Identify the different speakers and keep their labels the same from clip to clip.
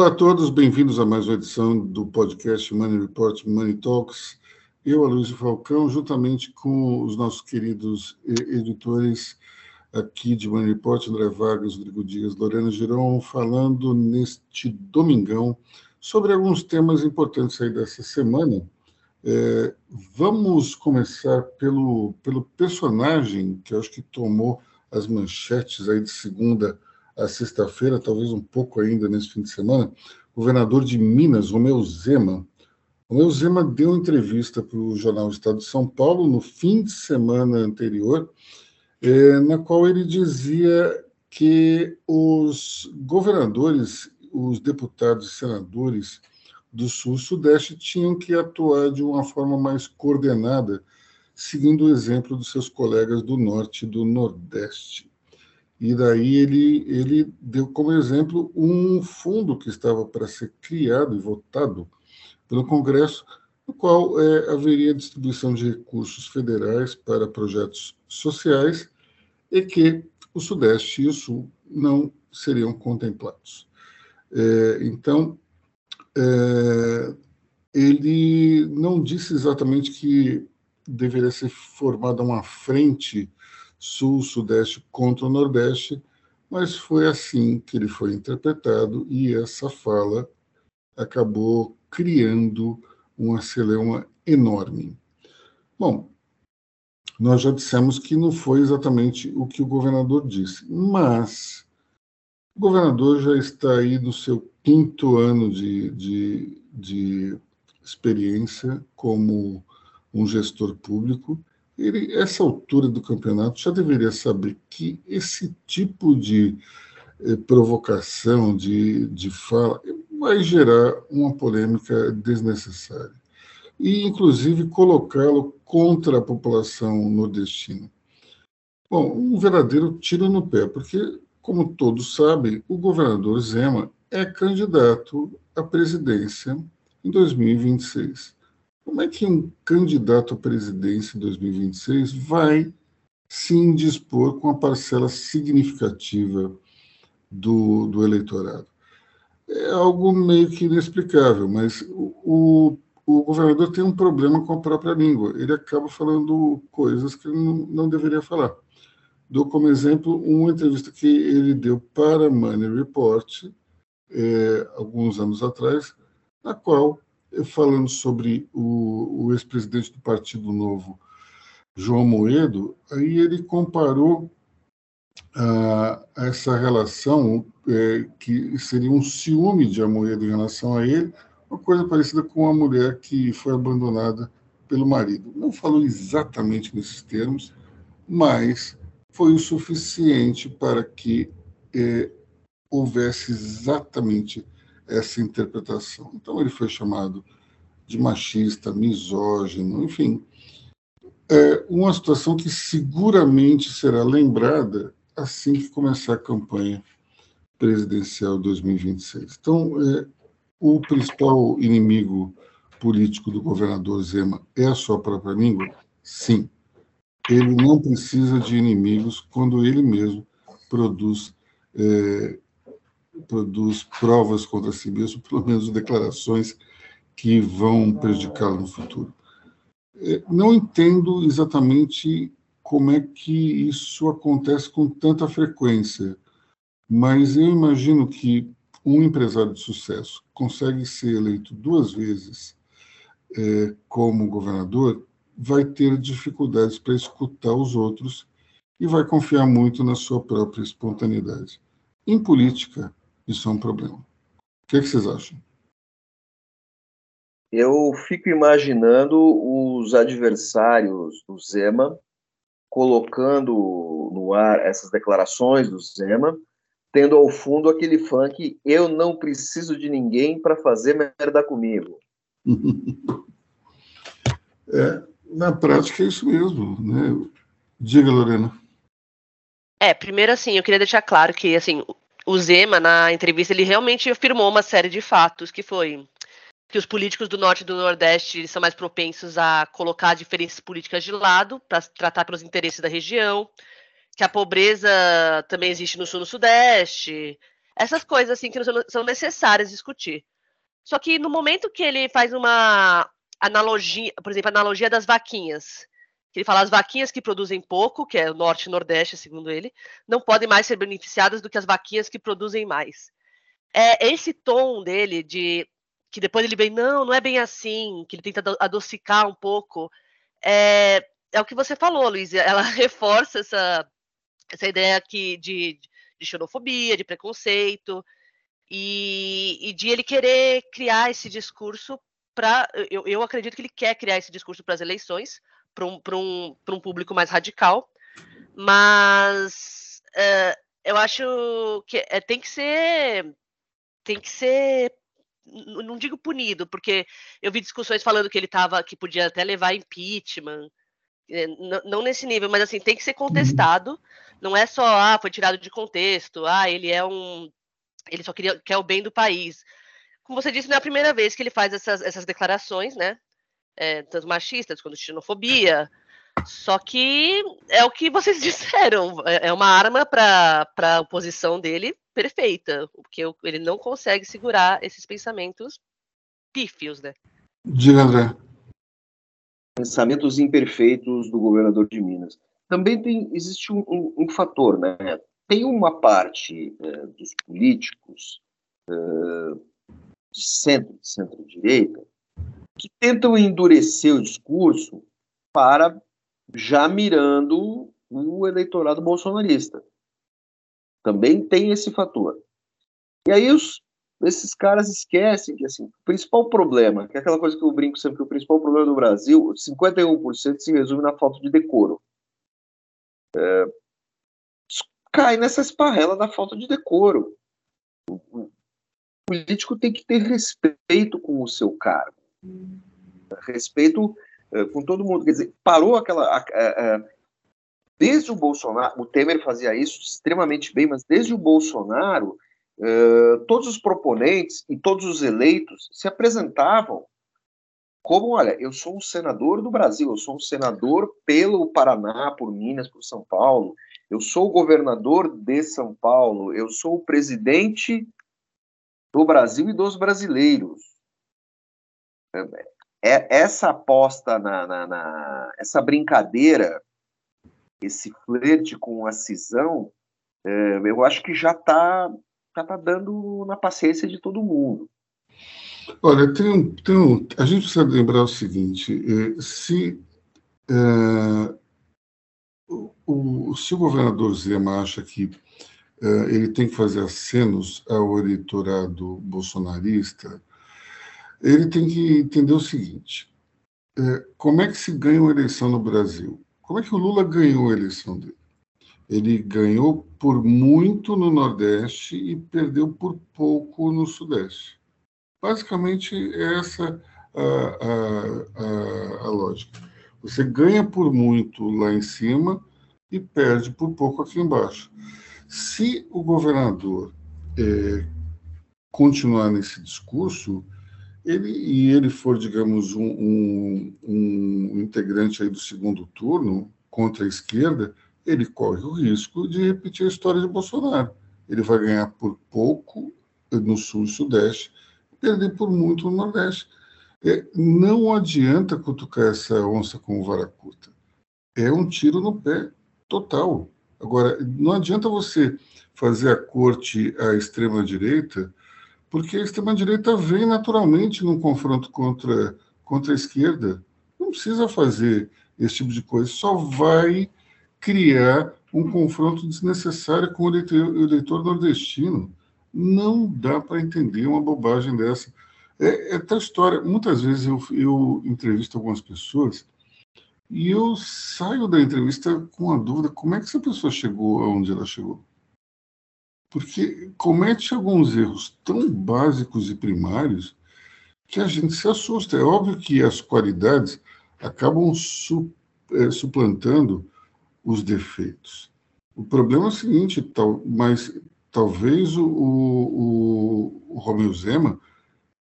Speaker 1: Olá a todos, bem-vindos a mais uma edição do podcast Money Report Money Talks. Eu, Aloysio Falcão, juntamente com os nossos queridos editores aqui de Money Report, André Vargas, Rodrigo Dias, Lorena Giron, falando neste domingão sobre alguns temas importantes aí dessa semana. É, vamos começar pelo, pelo personagem que eu acho que tomou as manchetes aí de segunda a sexta-feira, talvez um pouco ainda nesse fim de semana, o governador de Minas, Romeu Zema. Romeu Zema deu entrevista para o jornal Estado de São Paulo no fim de semana anterior, eh, na qual ele dizia que os governadores, os deputados e senadores do Sul-Sudeste tinham que atuar de uma forma mais coordenada, seguindo o exemplo dos seus colegas do Norte e do Nordeste. E daí ele, ele deu como exemplo um fundo que estava para ser criado e votado pelo Congresso, no qual é, haveria distribuição de recursos federais para projetos sociais e que o Sudeste e o Sul não seriam contemplados. É, então, é, ele não disse exatamente que deveria ser formada uma frente sul, sudeste contra o nordeste, mas foi assim que ele foi interpretado e essa fala acabou criando uma celeuma enorme. Bom, nós já dissemos que não foi exatamente o que o governador disse, mas o governador já está aí no seu quinto ano de, de, de experiência como um gestor público ele, essa altura do campeonato, já deveria saber que esse tipo de eh, provocação, de, de fala, vai gerar uma polêmica desnecessária. E, inclusive, colocá-lo contra a população nordestina. Bom, um verdadeiro tiro no pé, porque, como todos sabem, o governador Zema é candidato à presidência em 2026. Como é que um candidato à presidência em 2026 vai se indispor com a parcela significativa do, do eleitorado? É algo meio que inexplicável, mas o, o governador tem um problema com a própria língua. Ele acaba falando coisas que não, não deveria falar. Dou como exemplo uma entrevista que ele deu para Money Report, é, alguns anos atrás, na qual falando sobre o, o ex-presidente do Partido Novo, João Moedo, aí ele comparou ah, essa relação, é, que seria um ciúme de Amoedo em relação a ele, uma coisa parecida com uma mulher que foi abandonada pelo marido. Não falou exatamente nesses termos, mas foi o suficiente para que é, houvesse exatamente essa interpretação. Então ele foi chamado de machista, misógino, enfim. É uma situação que seguramente será lembrada assim que começar a campanha presidencial 2026. Então, é, o principal inimigo político do governador Zema é a sua própria língua? Sim. Ele não precisa de inimigos quando ele mesmo produz é, produz provas contra si mesmo, pelo menos declarações que vão prejudicá-lo no futuro. É, não entendo exatamente como é que isso acontece com tanta frequência, mas eu imagino que um empresário de sucesso consegue ser eleito duas vezes é, como governador, vai ter dificuldades para escutar os outros e vai confiar muito na sua própria espontaneidade. Em política, isso é um problema. O que, é que vocês acham?
Speaker 2: Eu fico imaginando os adversários do Zema colocando no ar essas declarações do Zema, tendo ao fundo aquele funk eu não preciso de ninguém para fazer merda comigo.
Speaker 1: é, na prática é isso mesmo, né? Diga, Lorena.
Speaker 3: É, primeiro assim, eu queria deixar claro que assim, o Zema, na entrevista, ele realmente afirmou uma série de fatos, que foi que os políticos do Norte e do Nordeste são mais propensos a colocar diferenças políticas de lado para tratar pelos interesses da região, que a pobreza também existe no Sul e no Sudeste, Essas coisas assim que são necessárias discutir. Só que no momento que ele faz uma analogia, por exemplo, analogia das vaquinhas, que ele fala as vaquinhas que produzem pouco, que é o norte e nordeste, segundo ele, não podem mais ser beneficiadas do que as vaquinhas que produzem mais. É esse tom dele de que depois ele vem, não, não é bem assim, que ele tenta adocicar um pouco. É, é o que você falou, Luiz, ela reforça essa, essa ideia aqui de, de xenofobia, de preconceito, e, e de ele querer criar esse discurso para. Eu, eu acredito que ele quer criar esse discurso para as eleições, para um, um, um público mais radical, mas é, eu acho que é, tem que ser. Tem que ser não digo punido, porque eu vi discussões falando que ele tava, que podia até levar impeachment, é, não nesse nível, mas assim, tem que ser contestado, não é só, ah, foi tirado de contexto, ah, ele é um ele só queria, quer o bem do país. Como você disse, não é a primeira vez que ele faz essas, essas declarações, né? É, tanto machistas quanto xenofobia. Só que é o que vocês disseram, é, é uma arma para a oposição dele perfeita, porque ele não consegue segurar esses pensamentos pífios, né?
Speaker 1: Diga, André.
Speaker 2: Pensamentos imperfeitos do governador de Minas. Também tem, existe um, um, um fator, né? tem uma parte é, dos políticos é, de centro, de centro-direita, que tentam endurecer o discurso para já mirando o eleitorado bolsonarista. Também tem esse fator. E aí os, esses caras esquecem que assim, o principal problema, que é aquela coisa que eu brinco sempre, que o principal problema do Brasil, 51% se resume na falta de decoro. É, cai nessa esparrela da falta de decoro. O político tem que ter respeito com o seu cargo. Respeito uh, com todo mundo. Quer dizer, parou aquela. Desde o Bolsonaro, o Temer fazia isso extremamente bem, mas desde o Bolsonaro, todos os proponentes e todos os eleitos se apresentavam como, olha, eu sou um senador do Brasil, eu sou um senador pelo Paraná, por Minas, por São Paulo, eu sou o governador de São Paulo, eu sou o presidente do Brasil e dos brasileiros. É, essa aposta na, na, na essa brincadeira, esse flerte com a cisão, é, eu acho que já está já tá dando na paciência de todo mundo.
Speaker 1: Olha, tem tem um, a gente precisa lembrar o seguinte: eh, se é, o, se o governador Zema acha que ele tem que fazer acenos ao eleitorado bolsonarista, ele tem que entender o seguinte: uh, como é que se ganha uma eleição no Brasil? Como é que o Lula ganhou a eleição dele? Ele ganhou por muito no Nordeste e perdeu por pouco no Sudeste. Basicamente, essa a, a, a, a lógica. Você ganha por muito lá em cima e perde por pouco aqui embaixo. Se o governador é, continuar nesse discurso, ele, e ele for, digamos, um, um, um integrante aí do segundo turno contra a esquerda, ele corre o risco de repetir a história de Bolsonaro. Ele vai ganhar por pouco no sul e sudeste, perder por muito no nordeste. É, não adianta cutucar essa onça com vara curta. É um tiro no pé total. Agora, não adianta você fazer a corte à extrema-direita, porque a extrema-direita vem naturalmente num confronto contra, contra a esquerda. Não precisa fazer esse tipo de coisa, só vai criar um confronto desnecessário com o eleitor, o eleitor nordestino. Não dá para entender uma bobagem dessa. É, é tal história. Muitas vezes eu, eu entrevisto algumas pessoas e eu saio da entrevista com a dúvida: como é que essa pessoa chegou aonde ela chegou? Porque comete alguns erros tão básicos e primários que a gente se assusta. É óbvio que as qualidades acabam su, é, suplantando os defeitos. O problema é o seguinte, tal, mas talvez o, o, o Romeu Zema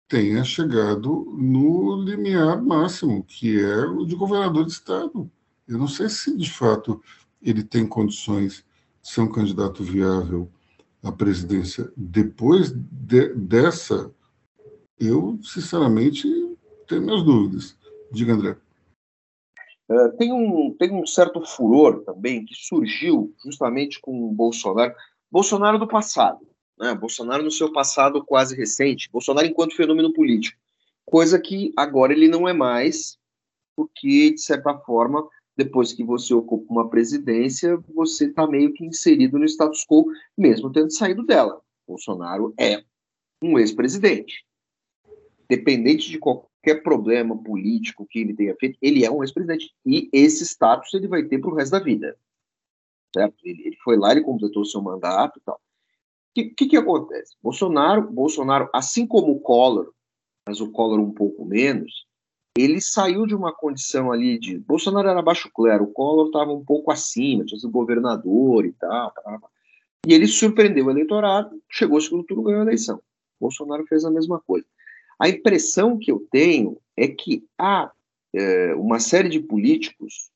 Speaker 1: tenha chegado no limiar máximo, que é o de governador de Estado. Eu não sei se, de fato, ele tem condições de ser um candidato viável a presidência depois de, dessa, eu, sinceramente, tenho minhas dúvidas. Diga, André.
Speaker 2: Uh, tem, um, tem um certo furor também que surgiu justamente com o Bolsonaro. Bolsonaro do passado, né? Bolsonaro no seu passado quase recente, Bolsonaro enquanto fenômeno político, coisa que agora ele não é mais, porque, de certa forma, depois que você ocupa uma presidência, você está meio que inserido no status quo, mesmo tendo saído dela. Bolsonaro é um ex-presidente. Dependente de qualquer problema político que ele tenha feito, ele é um ex-presidente. E esse status ele vai ter para o resto da vida. Certo? Ele, foi lá, ele completou seu mandato e tal. O que, que, que acontece? Bolsonaro, Bolsonaro, assim como o Collor, mas o Collor um pouco menos, ele saiu de uma condição ali de. Bolsonaro era baixo clero, o Collor estava um pouco acima, tinha sido governador e tal, E ele surpreendeu o eleitorado, chegou ao segundo turno ganhou a eleição. Bolsonaro fez a mesma coisa. A impressão que eu tenho é que há é, uma série de políticos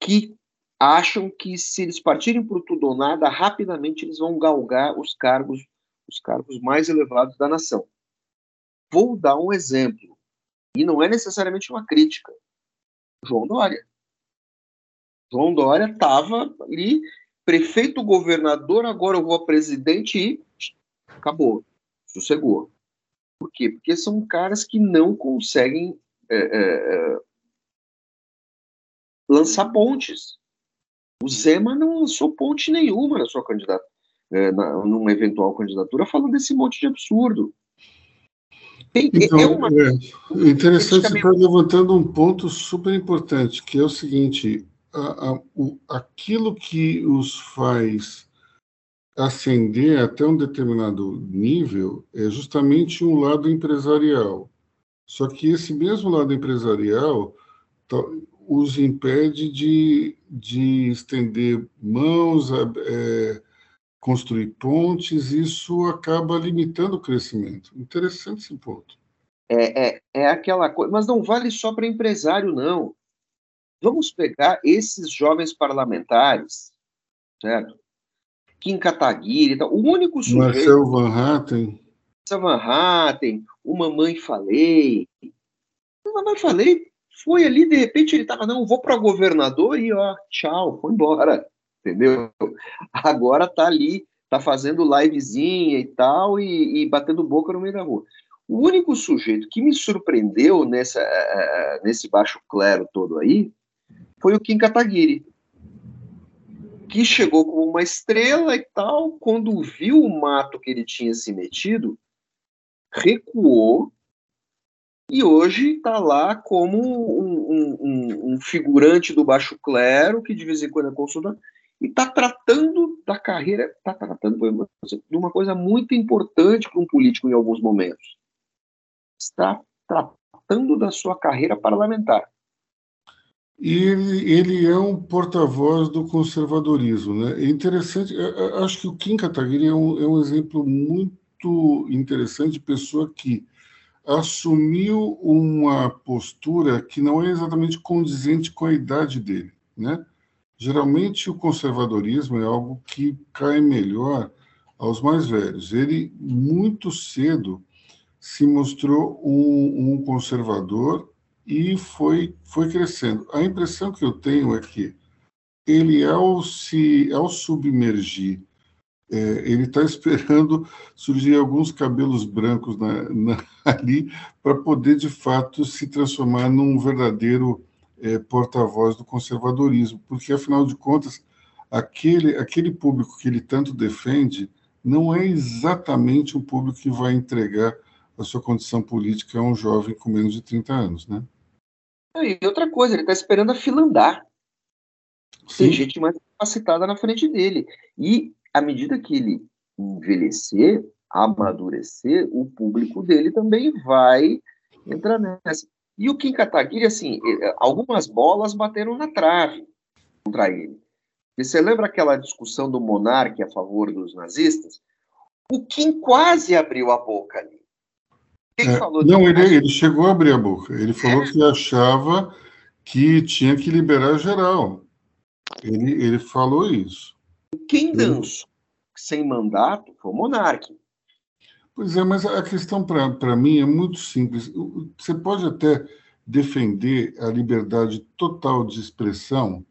Speaker 2: que acham que se eles partirem por tudo ou nada, rapidamente eles vão galgar os cargos, os cargos mais elevados da nação. Vou dar um exemplo. E não é necessariamente uma crítica. João Dória. João Dória estava ali, prefeito governador, agora eu vou a presidente e acabou, sossegou. Por quê? Porque são caras que não conseguem é, é, é lançar pontes. O Zema não lançou ponte nenhuma na sua candidatura, é, numa eventual candidatura, falando desse monte de absurdo.
Speaker 1: Tem, é então, é uma... é interessante, você está levantando um ponto super importante, que é o seguinte: a, a, o, aquilo que os faz ascender até um determinado nível é justamente um lado empresarial. Só que esse mesmo lado empresarial os impede de, de estender mãos, é, construir pontes, isso acaba limitando o crescimento. Interessante esse ponto.
Speaker 2: É, é, é aquela coisa, mas não vale só para empresário, não. Vamos pegar esses jovens parlamentares, certo? Kim Kataguiri, então, o único sujeito...
Speaker 1: Marcel Van Hatten.
Speaker 2: Marcel Van Hatten, o Mamãe Falei. O Mamãe Falei foi ali, de repente ele estava, não, vou para governador e ó, tchau, foi embora entendeu? Agora tá ali, tá fazendo livezinha e tal, e, e batendo boca no meio da rua. O único sujeito que me surpreendeu nessa, uh, nesse baixo clero todo aí foi o Kim Kataguiri, que chegou como uma estrela e tal, quando viu o mato que ele tinha se metido, recuou e hoje está lá como um, um, um, figurante do baixo clero, que de vez em quando é consultado, e está tratando da carreira, está tratando de uma coisa muito importante para um político em alguns momentos. Está tratando da sua carreira parlamentar.
Speaker 1: E ele, ele é um porta-voz do conservadorismo. Né? É interessante, acho que o Kim Kataguiri é um, é um exemplo muito interessante de pessoa que assumiu uma postura que não é exatamente condizente com a idade dele. Né? Geralmente, o conservadorismo é algo que cai melhor aos mais velhos. Ele, muito cedo, se mostrou um, um conservador e foi, foi crescendo. A impressão que eu tenho é que ele, ao, se, ao submergir, é, ele está esperando surgir alguns cabelos brancos na, na, ali para poder, de fato, se transformar num verdadeiro é, porta-voz do conservadorismo, porque, afinal de contas, aquele, aquele público que ele tanto defende não é exatamente um público que vai entregar a sua condição política a um jovem com menos de 30 anos, né?
Speaker 2: E outra coisa, ele está esperando a fila andar. Sim. Tem gente mais capacitada na frente dele. E, à medida que ele envelhecer, amadurecer, o público dele também vai entrar nessa. E o Kim Kataguiri, assim, eh, algumas bolas bateram na trave contra ele. E você lembra aquela discussão do monarca a favor dos nazistas? O Kim quase abriu a boca ali.
Speaker 1: É, não, ele, ele, chegou a abrir a boca. Ele falou é. que achava que tinha que liberar geral. Ele, ele falou isso.
Speaker 2: Quem dançou, sem mandato foi o monarca.
Speaker 1: Pois é, mas a questão para mim é muito simples. Você pode até defender a liberdade total de expressão,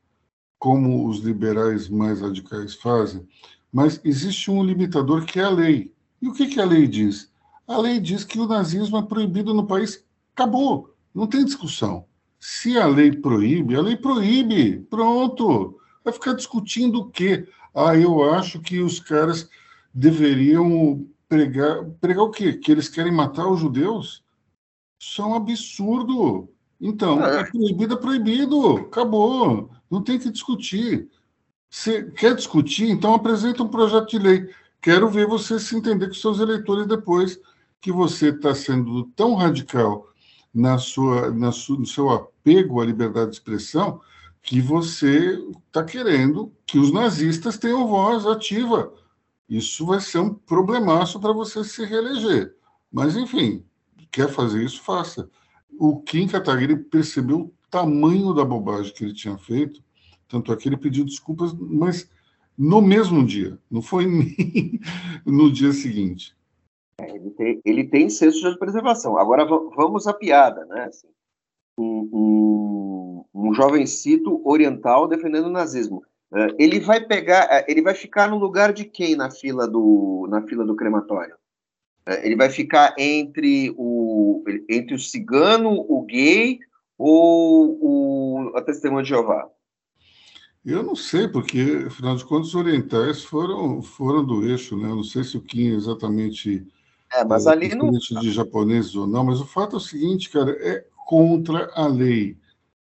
Speaker 1: como os liberais mais radicais fazem, mas existe um limitador que é a lei. E o que, que a lei diz? A lei diz que o nazismo é proibido no país. Acabou, não tem discussão. Se a lei proíbe, a lei proíbe. Pronto. Vai ficar discutindo o quê? Ah, eu acho que os caras deveriam pregar. Pregar o quê? Que eles querem matar os judeus? Isso é um absurdo. Então, é, é proibido, é proibido. Acabou. Não tem que discutir. Você quer discutir? Então apresenta um projeto de lei. Quero ver você se entender com seus eleitores depois que você está sendo tão radical na sua, na sua, no seu apego à liberdade de expressão que você está querendo que os nazistas tenham voz ativa. Isso vai ser um problemaço para você se reeleger. Mas, enfim, quer fazer isso, faça. O Kim Kataguiri percebeu o tamanho da bobagem que ele tinha feito, tanto é que ele pediu desculpas, mas no mesmo dia, não foi nem no dia seguinte.
Speaker 2: É, ele, tem, ele tem senso de preservação. Agora vamos à piada, né? Assim, um, um, um jovencito oriental defendendo o nazismo. Uh, ele vai pegar, uh, ele vai ficar no lugar de quem na fila do, na fila do crematório? Uh, ele vai ficar entre o, entre o cigano, o gay ou o, a testemunha de Jeová?
Speaker 1: Eu não sei, porque, afinal de contas, os orientais foram, foram do eixo, né? Eu não sei se o Kim exatamente
Speaker 2: é, mas é, ali
Speaker 1: não. de japoneses ou não, mas o fato é o seguinte, cara, é contra a lei.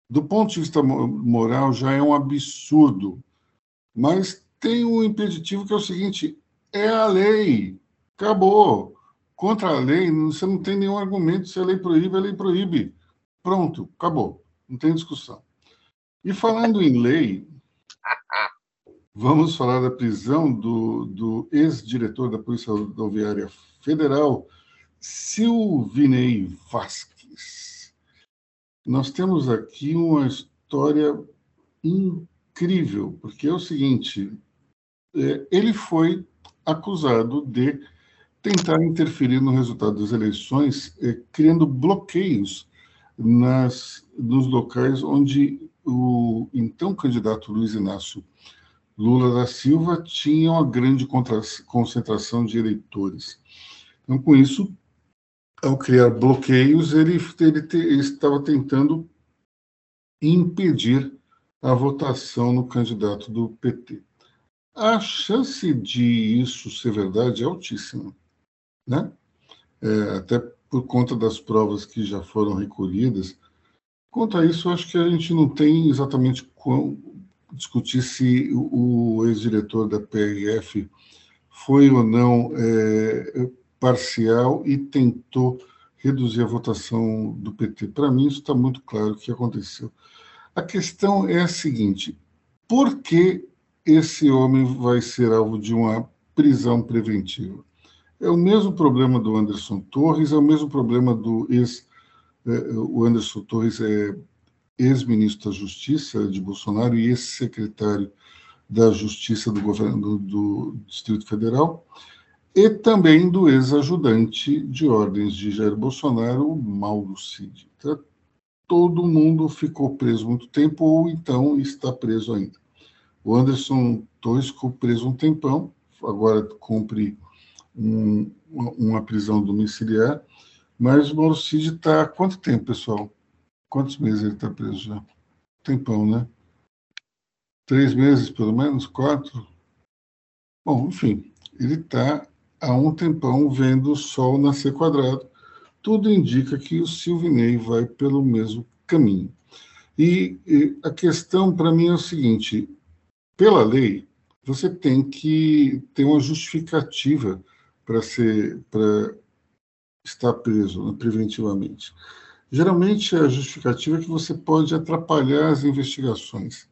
Speaker 1: Do ponto de vista moral, já é um absurdo. Mas tem um impeditivo que é o seguinte: é a lei. Acabou. Contra a lei, você não tem nenhum argumento. Se a lei proíbe, a lei proíbe. Pronto, acabou. Não tem discussão. E falando em lei, vamos falar da prisão do, do ex-diretor da Polícia Rodoviária Federal, Silvinei Vasques. Nós temos aqui uma história incrível, porque é o seguinte: é, ele foi acusado de tentar interferir no resultado das eleições, é, criando bloqueios nas, nos locais onde o então candidato Luiz Inácio Lula da Silva tinha uma grande concentração de eleitores. Então, com isso, ao criar bloqueios, ele, ele, te, ele estava tentando impedir a votação no candidato do PT. A chance de isso ser verdade é altíssima, né? É, até por conta das provas que já foram recolhidas. Quanto a isso, acho que a gente não tem exatamente como discutir se o ex-diretor da PRF foi ou não é, parcial e tentou reduzir a votação do PT. Para mim, isso está muito claro o que aconteceu. A questão é a seguinte: por que esse homem vai ser alvo de uma prisão preventiva? É o mesmo problema do Anderson Torres, é o mesmo problema do ex. É, o Anderson Torres é ex-ministro da Justiça de Bolsonaro e ex-secretário da Justiça do governo do Distrito Federal e também do ex-ajudante de ordens de Jair Bolsonaro, Mauro Cid. Então, todo mundo ficou preso muito tempo ou então está preso ainda. O Anderson Torres ficou preso um tempão, agora cumpre um, uma prisão domiciliar, mas o Mauro Cid está há quanto tempo, pessoal? Quantos meses ele está preso já? Tempão, né? Três meses, pelo menos? Quatro? Bom, enfim, ele está há um tempão vendo o Sol nascer quadrado. Tudo indica que o Silvinei vai pelo mesmo caminho. E, e a questão para mim é o seguinte: pela lei, você tem que ter uma justificativa para ser para estar preso né, preventivamente. Geralmente a justificativa é que você pode atrapalhar as investigações.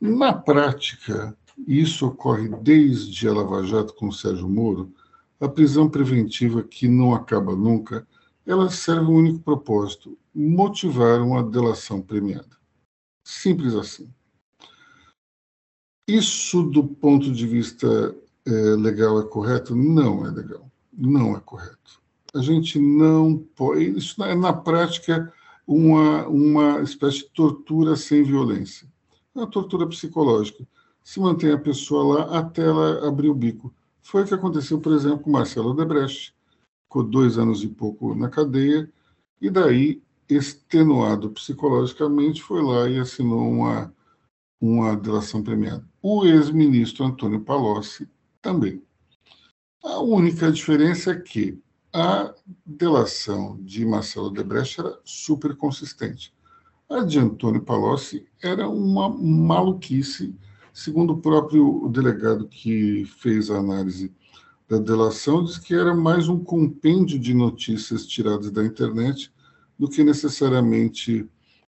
Speaker 1: Na prática, isso ocorre desde a Lava Jato com o Sérgio Moro, a prisão preventiva que não acaba nunca, ela serve um único propósito: motivar uma delação premiada. Simples assim. Isso, do ponto de vista é legal, é correto? Não é legal. Não é correto. A gente não pode. Isso é, na prática, uma, uma espécie de tortura sem violência. É uma tortura psicológica. Se mantém a pessoa lá até ela abrir o bico. Foi o que aconteceu, por exemplo, com Marcelo Debrecht. Ficou dois anos e pouco na cadeia, e daí, extenuado psicologicamente, foi lá e assinou uma, uma delação premiada. O ex-ministro Antônio Palocci também. A única diferença é que a delação de Marcelo Debrecht era super consistente. A de Antônio Palocci era uma maluquice, segundo o próprio delegado que fez a análise da delação, diz que era mais um compêndio de notícias tiradas da internet do que necessariamente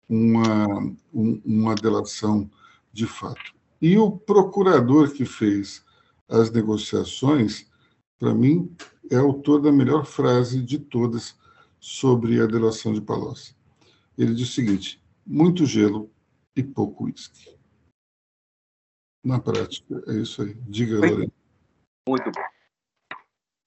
Speaker 1: uma, um, uma delação de fato. E o procurador que fez as negociações, para mim, é autor da melhor frase de todas sobre a delação de Palocci. Ele diz o seguinte: muito gelo e pouco uísque. Na prática, é isso aí. Diga, Lorena.
Speaker 2: Muito bom.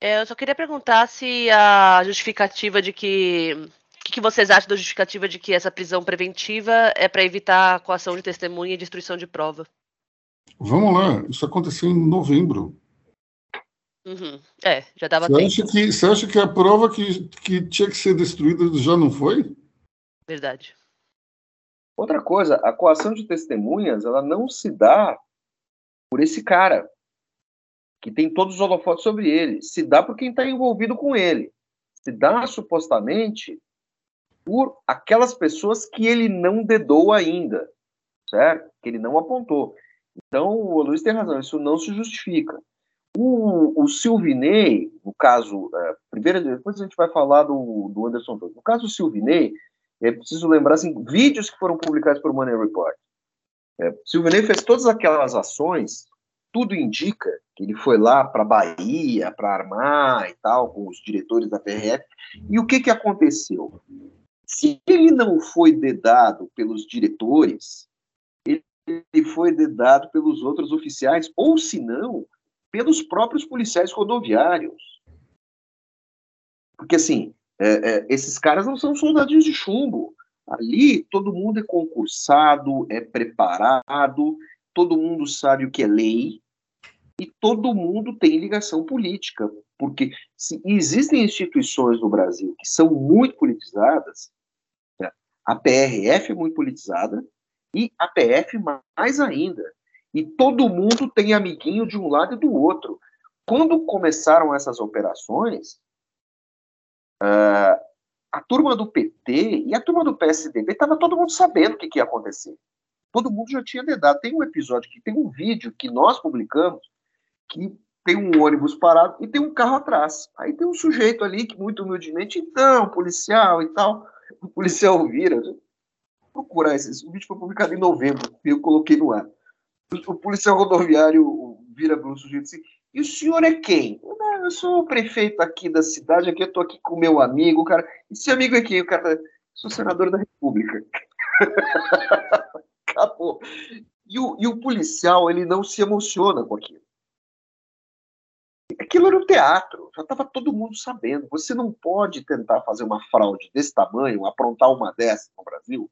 Speaker 3: É, eu só queria perguntar se a justificativa de que. O que, que vocês acham da justificativa de que essa prisão preventiva é para evitar a coação de testemunha e destruição de prova?
Speaker 1: Vamos lá, isso aconteceu em novembro.
Speaker 3: Uhum. É, já dava
Speaker 1: você
Speaker 3: tempo.
Speaker 1: Acha que, você acha que a prova que, que tinha que ser destruída já não foi?
Speaker 3: Verdade.
Speaker 2: Outra coisa, a coação de testemunhas, ela não se dá por esse cara, que tem todos os holofotes sobre ele. Se dá por quem está envolvido com ele. Se dá, supostamente, por aquelas pessoas que ele não dedou ainda, certo? Que ele não apontou. Então, o Luiz tem razão, isso não se justifica. O, o Silvinei, no caso, é, primeiro, depois a gente vai falar do, do Anderson Torres. No caso do Silvinei, é preciso lembrar assim, vídeos que foram publicados por Money Report. É, Silvinei fez todas aquelas ações, tudo indica que ele foi lá para Bahia para armar e tal, com os diretores da PRF. E o que, que aconteceu? Se ele não foi dedado pelos diretores, ele foi dedado pelos outros oficiais, ou se não, pelos próprios policiais rodoviários. Porque, assim, é, é, esses caras não são soldadinhos de chumbo. Ali, todo mundo é concursado, é preparado, todo mundo sabe o que é lei e todo mundo tem ligação política. Porque se existem instituições no Brasil que são muito politizadas, né, a PRF é muito politizada e a PF mais ainda. E todo mundo tem amiguinho de um lado e do outro. Quando começaram essas operações, uh, a turma do PT e a turma do PSDB estava todo mundo sabendo o que, ia acontecer. Todo mundo já tinha dedado. Tem um episódio que tem um vídeo que nós publicamos que tem um ônibus parado e tem um carro atrás. Aí tem um sujeito ali que muito humildemente, então, policial e tal. O policial vira. Procurar esse. O vídeo foi publicado em novembro eu coloquei no ar o policial rodoviário vira para o sujeito assim, e o senhor é quem? Eu sou o prefeito aqui da cidade, aqui eu tô aqui com o meu amigo, o cara. E seu amigo é quem? O cara, sou senador da República. Acabou. E o, e o policial, ele não se emociona com aquilo. Aquilo era um teatro, já estava todo mundo sabendo. Você não pode tentar fazer uma fraude desse tamanho, aprontar uma dessa no Brasil,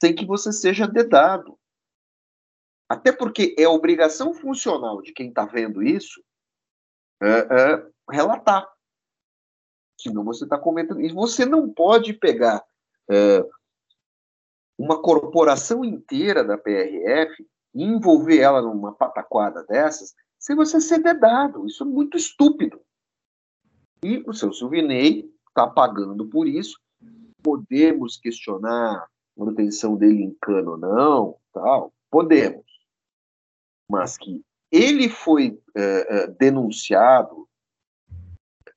Speaker 2: sem que você seja dedado. Até porque é obrigação funcional de quem está vendo isso é, é, relatar. Senão você está comentando. E você não pode pegar é, uma corporação inteira da PRF e envolver ela numa pataquada dessas sem você ser dedado. Isso é muito estúpido. E o seu Silvinei está pagando por isso. Podemos questionar a manutenção dele em cano ou não, tal. Podemos mas que ele foi é, é, denunciado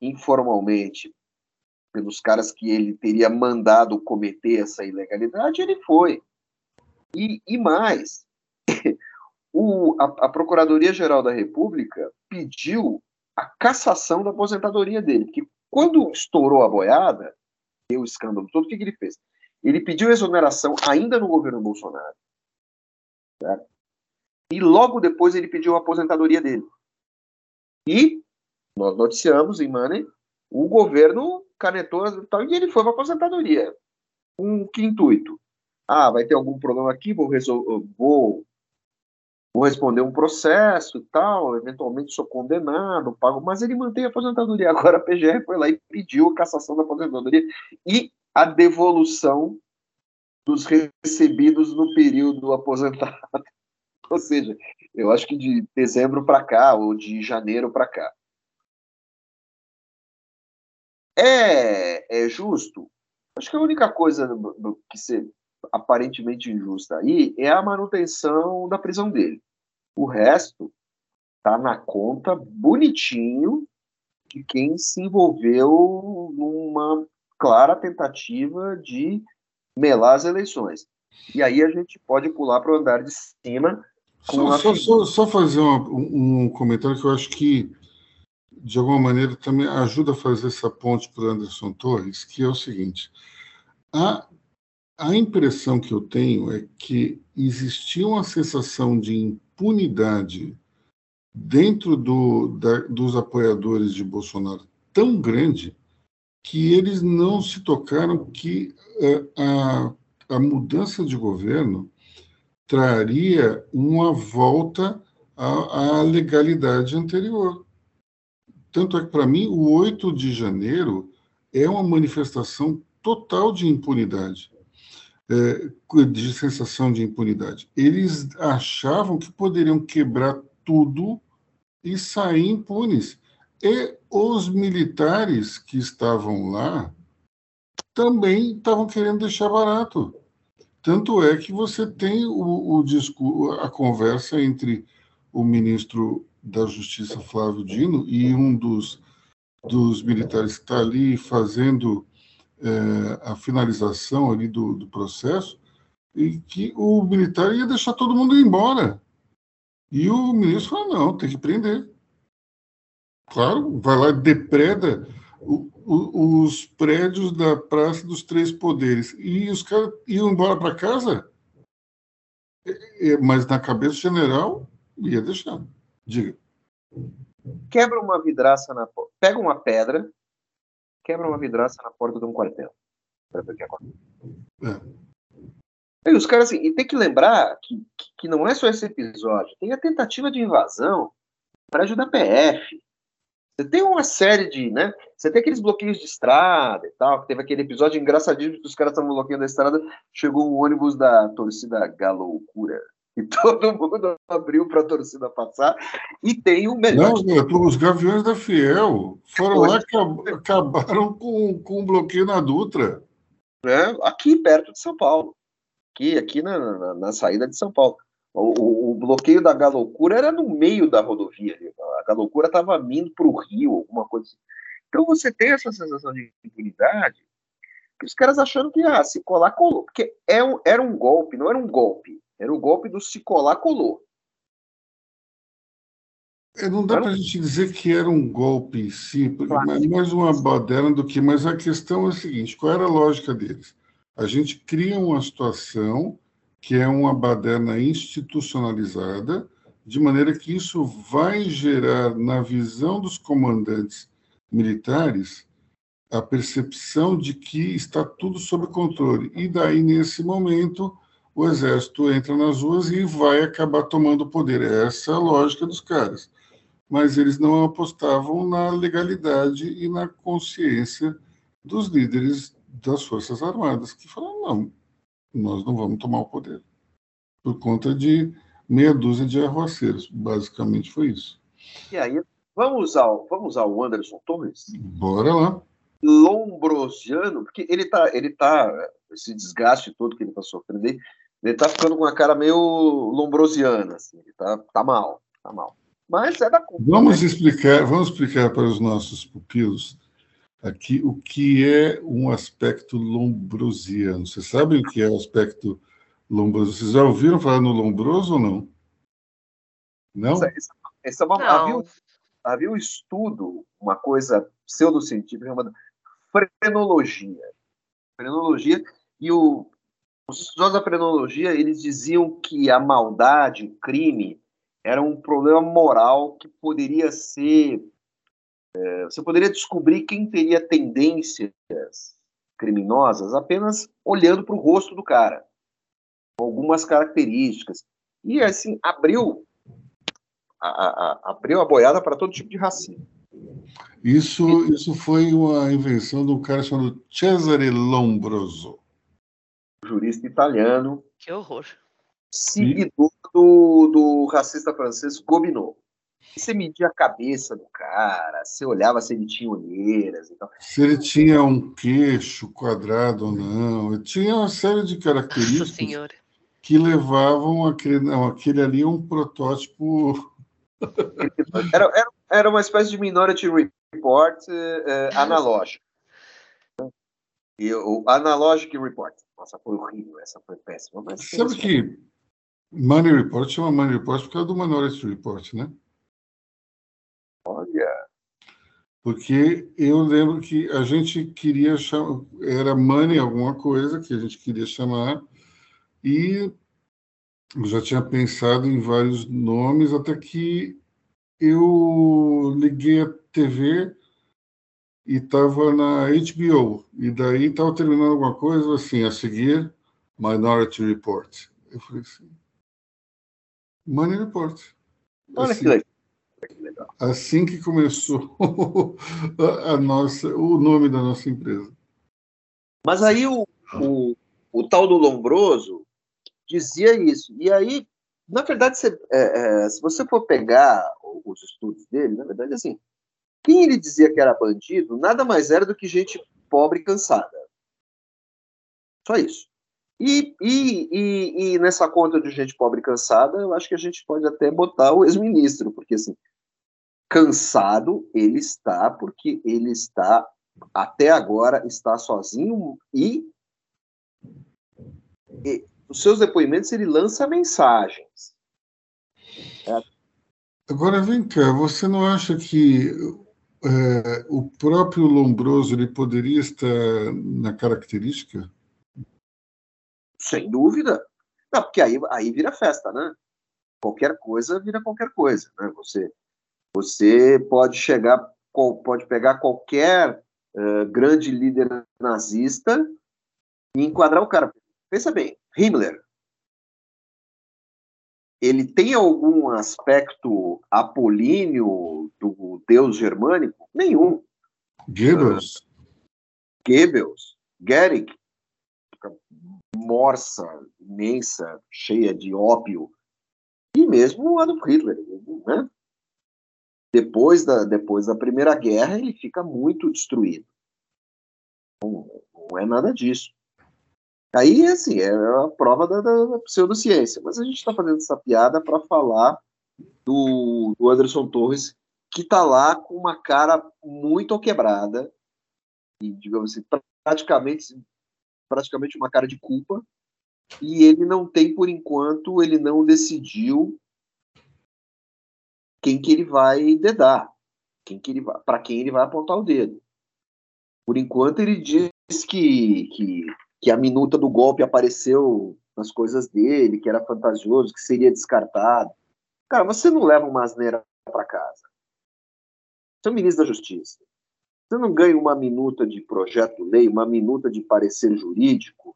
Speaker 2: informalmente pelos caras que ele teria mandado cometer essa ilegalidade, ele foi. E, e mais, o, a, a Procuradoria-Geral da República pediu a cassação da aposentadoria dele, porque quando estourou a boiada, deu o escândalo todo, o que, que ele fez? Ele pediu exoneração ainda no governo Bolsonaro. Certo? E logo depois ele pediu a aposentadoria dele. E nós noticiamos em Money, o governo canetou e ele foi para aposentadoria. Com que intuito? Ah, vai ter algum problema aqui, vou, resolver, vou, vou responder um processo e tal, eventualmente sou condenado, pago, mas ele mantém a aposentadoria. Agora a PGR foi lá e pediu a cassação da aposentadoria e a devolução dos recebidos no período aposentado. Ou seja, eu acho que de dezembro para cá, ou de janeiro para cá. É, é justo? Acho que a única coisa que ser aparentemente injusta aí é a manutenção da prisão dele. O resto tá na conta bonitinho de quem se envolveu numa clara tentativa de melar as eleições. E aí a gente pode pular para o andar de cima.
Speaker 1: Só, só, só, só, fazer uma, um comentário que eu acho que, de alguma maneira, também ajuda a fazer essa ponte para Anderson Torres, que é o seguinte: a, a impressão que eu tenho é que existia uma sensação de impunidade dentro do, da, dos apoiadores de Bolsonaro tão grande que eles não se tocaram que uh, a, a mudança de governo traria uma volta à legalidade anterior. Tanto é que, para mim, o 8 de janeiro é uma manifestação total de impunidade, é, de sensação de impunidade. Eles achavam que poderiam quebrar tudo e sair impunes. E os militares que estavam lá também estavam querendo deixar barato. Tanto é que você tem o, o a conversa entre o ministro da Justiça, Flávio Dino, e um dos, dos militares que está ali fazendo é, a finalização ali do, do processo, e que o militar ia deixar todo mundo ir embora. E o ministro falou: não, tem que prender. Claro, vai lá e depreda o, o, os prédios da Praça dos Três Poderes. E os caras iam embora para casa, mas na cabeça general ia deixar. Diga.
Speaker 2: Quebra uma vidraça na porta. Pega uma pedra, quebra uma vidraça na porta de um quartel. Para ver o que acontece. É. E os caras, assim, e tem que lembrar que, que, não é só esse episódio, tem a tentativa de invasão para ajudar a PF. Você tem uma série de, né? Você tem aqueles bloqueios de estrada e tal, que teve aquele episódio engraçadíssimo que os caras estavam bloqueando a estrada, chegou um ônibus da torcida Galoucura e todo mundo abriu para a torcida passar. E tem o melhor.
Speaker 1: Não, os Gaviões da Fiel foram lá e acabaram com, com um bloqueio na Dutra.
Speaker 2: É, aqui perto de São Paulo. Aqui, aqui na, na, na saída de São Paulo. O, o, o, bloqueio da Galoucura era no meio da rodovia. A Galoucura estava vindo para o Rio, alguma coisa assim. Então você tem essa sensação de impunidade que os caras achando que ah, se colar, colou. Porque é um, era um golpe, não era um golpe. Era o golpe do se colar, colou.
Speaker 1: É, não dá para a gente dizer que era um golpe em si, claro. é mais uma baderna do que. Mas a questão é a seguinte: qual era a lógica deles? A gente cria uma situação que é uma baderna institucionalizada, de maneira que isso vai gerar, na visão dos comandantes militares, a percepção de que está tudo sob controle. E daí, nesse momento, o exército entra nas ruas e vai acabar tomando o poder. Essa é a lógica dos caras. Mas eles não apostavam na legalidade e na consciência dos líderes das Forças Armadas, que falaram: não, nós não vamos tomar o poder. Por conta de meia dúzia de arruaceiros. Basicamente foi isso.
Speaker 2: E aí, vamos usar, vamos usar o Anderson Torres?
Speaker 1: Bora lá.
Speaker 2: Lombrosiano, porque ele tá, ele tá, esse desgaste todo que ele tá sofrendo ele tá ficando com uma cara meio lombrosiana, assim, ele tá, tá mal, tá mal. Mas é da
Speaker 1: conta. Vamos né? explicar, vamos explicar para os nossos pupilos aqui o que é um aspecto lombrosiano. Vocês sabem o que é o aspecto lombroso? Vocês já ouviram falar no lombroso ou não? Não? Essa,
Speaker 2: essa, essa não. Havia, havia um estudo, uma coisa pseudocientífica chamada frenologia. Frenologia, e o, os estudiosos da frenologia, eles diziam que a maldade, o crime, era um problema moral que poderia ser. É, você poderia descobrir quem teria tendências criminosas apenas olhando para o rosto do cara, algumas características. E assim, abriu a, a, abriu a boiada para todo tipo de racismo.
Speaker 1: Isso, isso foi uma invenção um cara chamado Cesare Lombroso.
Speaker 2: Jurista italiano.
Speaker 3: Que horror.
Speaker 2: Seguidor do, do racista francês Gobineau. Você media a cabeça do cara, você olhava se ele tinha olheiras e tal.
Speaker 1: Se ele tinha um queixo quadrado ou não. Ele tinha uma série de características que levavam aquele, não, aquele ali a um protótipo.
Speaker 2: Era, era, era uma espécie de Minority Report uh, analógico. E o Analogic Report. Nossa, foi horrível, essa foi péssima. Mas
Speaker 1: Sabe que Money Report chama Money Report por causa do Minority Report, né?
Speaker 2: Olha.
Speaker 1: Porque eu lembro que a gente queria chamar, era Money alguma coisa que a gente queria chamar, e eu já tinha pensado em vários nomes, até que eu liguei a TV e estava na HBO, e daí estava terminando alguma coisa assim, a seguir, Minority Report. Eu falei assim, Money Report.
Speaker 2: Olha assim, que
Speaker 1: legal. Assim que começou a nossa, o nome da nossa empresa.
Speaker 2: Mas aí o, o, o tal do Lombroso dizia isso. E aí, na verdade, se, é, é, se você for pegar os estudos dele, na verdade, assim, quem ele dizia que era bandido nada mais era do que gente pobre e cansada. Só isso. E, e, e, e, nessa conta de gente pobre e cansada, eu acho que a gente pode até botar o ex-ministro, porque assim, cansado ele está, porque ele está, até agora, está sozinho e, e os seus depoimentos ele lança mensagens.
Speaker 1: É. Agora vem cá, você não acha que é, o próprio Lombroso ele poderia estar na característica?
Speaker 2: Sem dúvida. Não, porque aí, aí vira festa, né? Qualquer coisa vira qualquer coisa, né? Você, você pode chegar, pode pegar qualquer uh, grande líder nazista e enquadrar o cara. Pensa bem, Himmler. Ele tem algum aspecto apolíneo do deus germânico? Nenhum.
Speaker 1: Goebbels. Uh,
Speaker 2: Goebbels, Gehrig, morsa, imensa, cheia de ópio, e mesmo o Adolf Hitler, né? Depois da, depois da Primeira Guerra, ele fica muito destruído. Não, não é nada disso. Aí, assim, é a prova da, da pseudociência. Mas a gente está fazendo essa piada para falar do, do Anderson Torres, que está lá com uma cara muito quebrada, e, digamos assim, praticamente praticamente uma cara de culpa, e ele não tem, por enquanto, ele não decidiu quem que ele vai dedar, quem que ele para quem ele vai apontar o dedo. Por enquanto, ele diz que, que, que a minuta do golpe apareceu nas coisas dele, que era fantasioso, que seria descartado. Cara, você não leva uma asneira para casa. Você é o ministro da Justiça. Você não ganha uma minuta de projeto-lei, uma minuta de parecer jurídico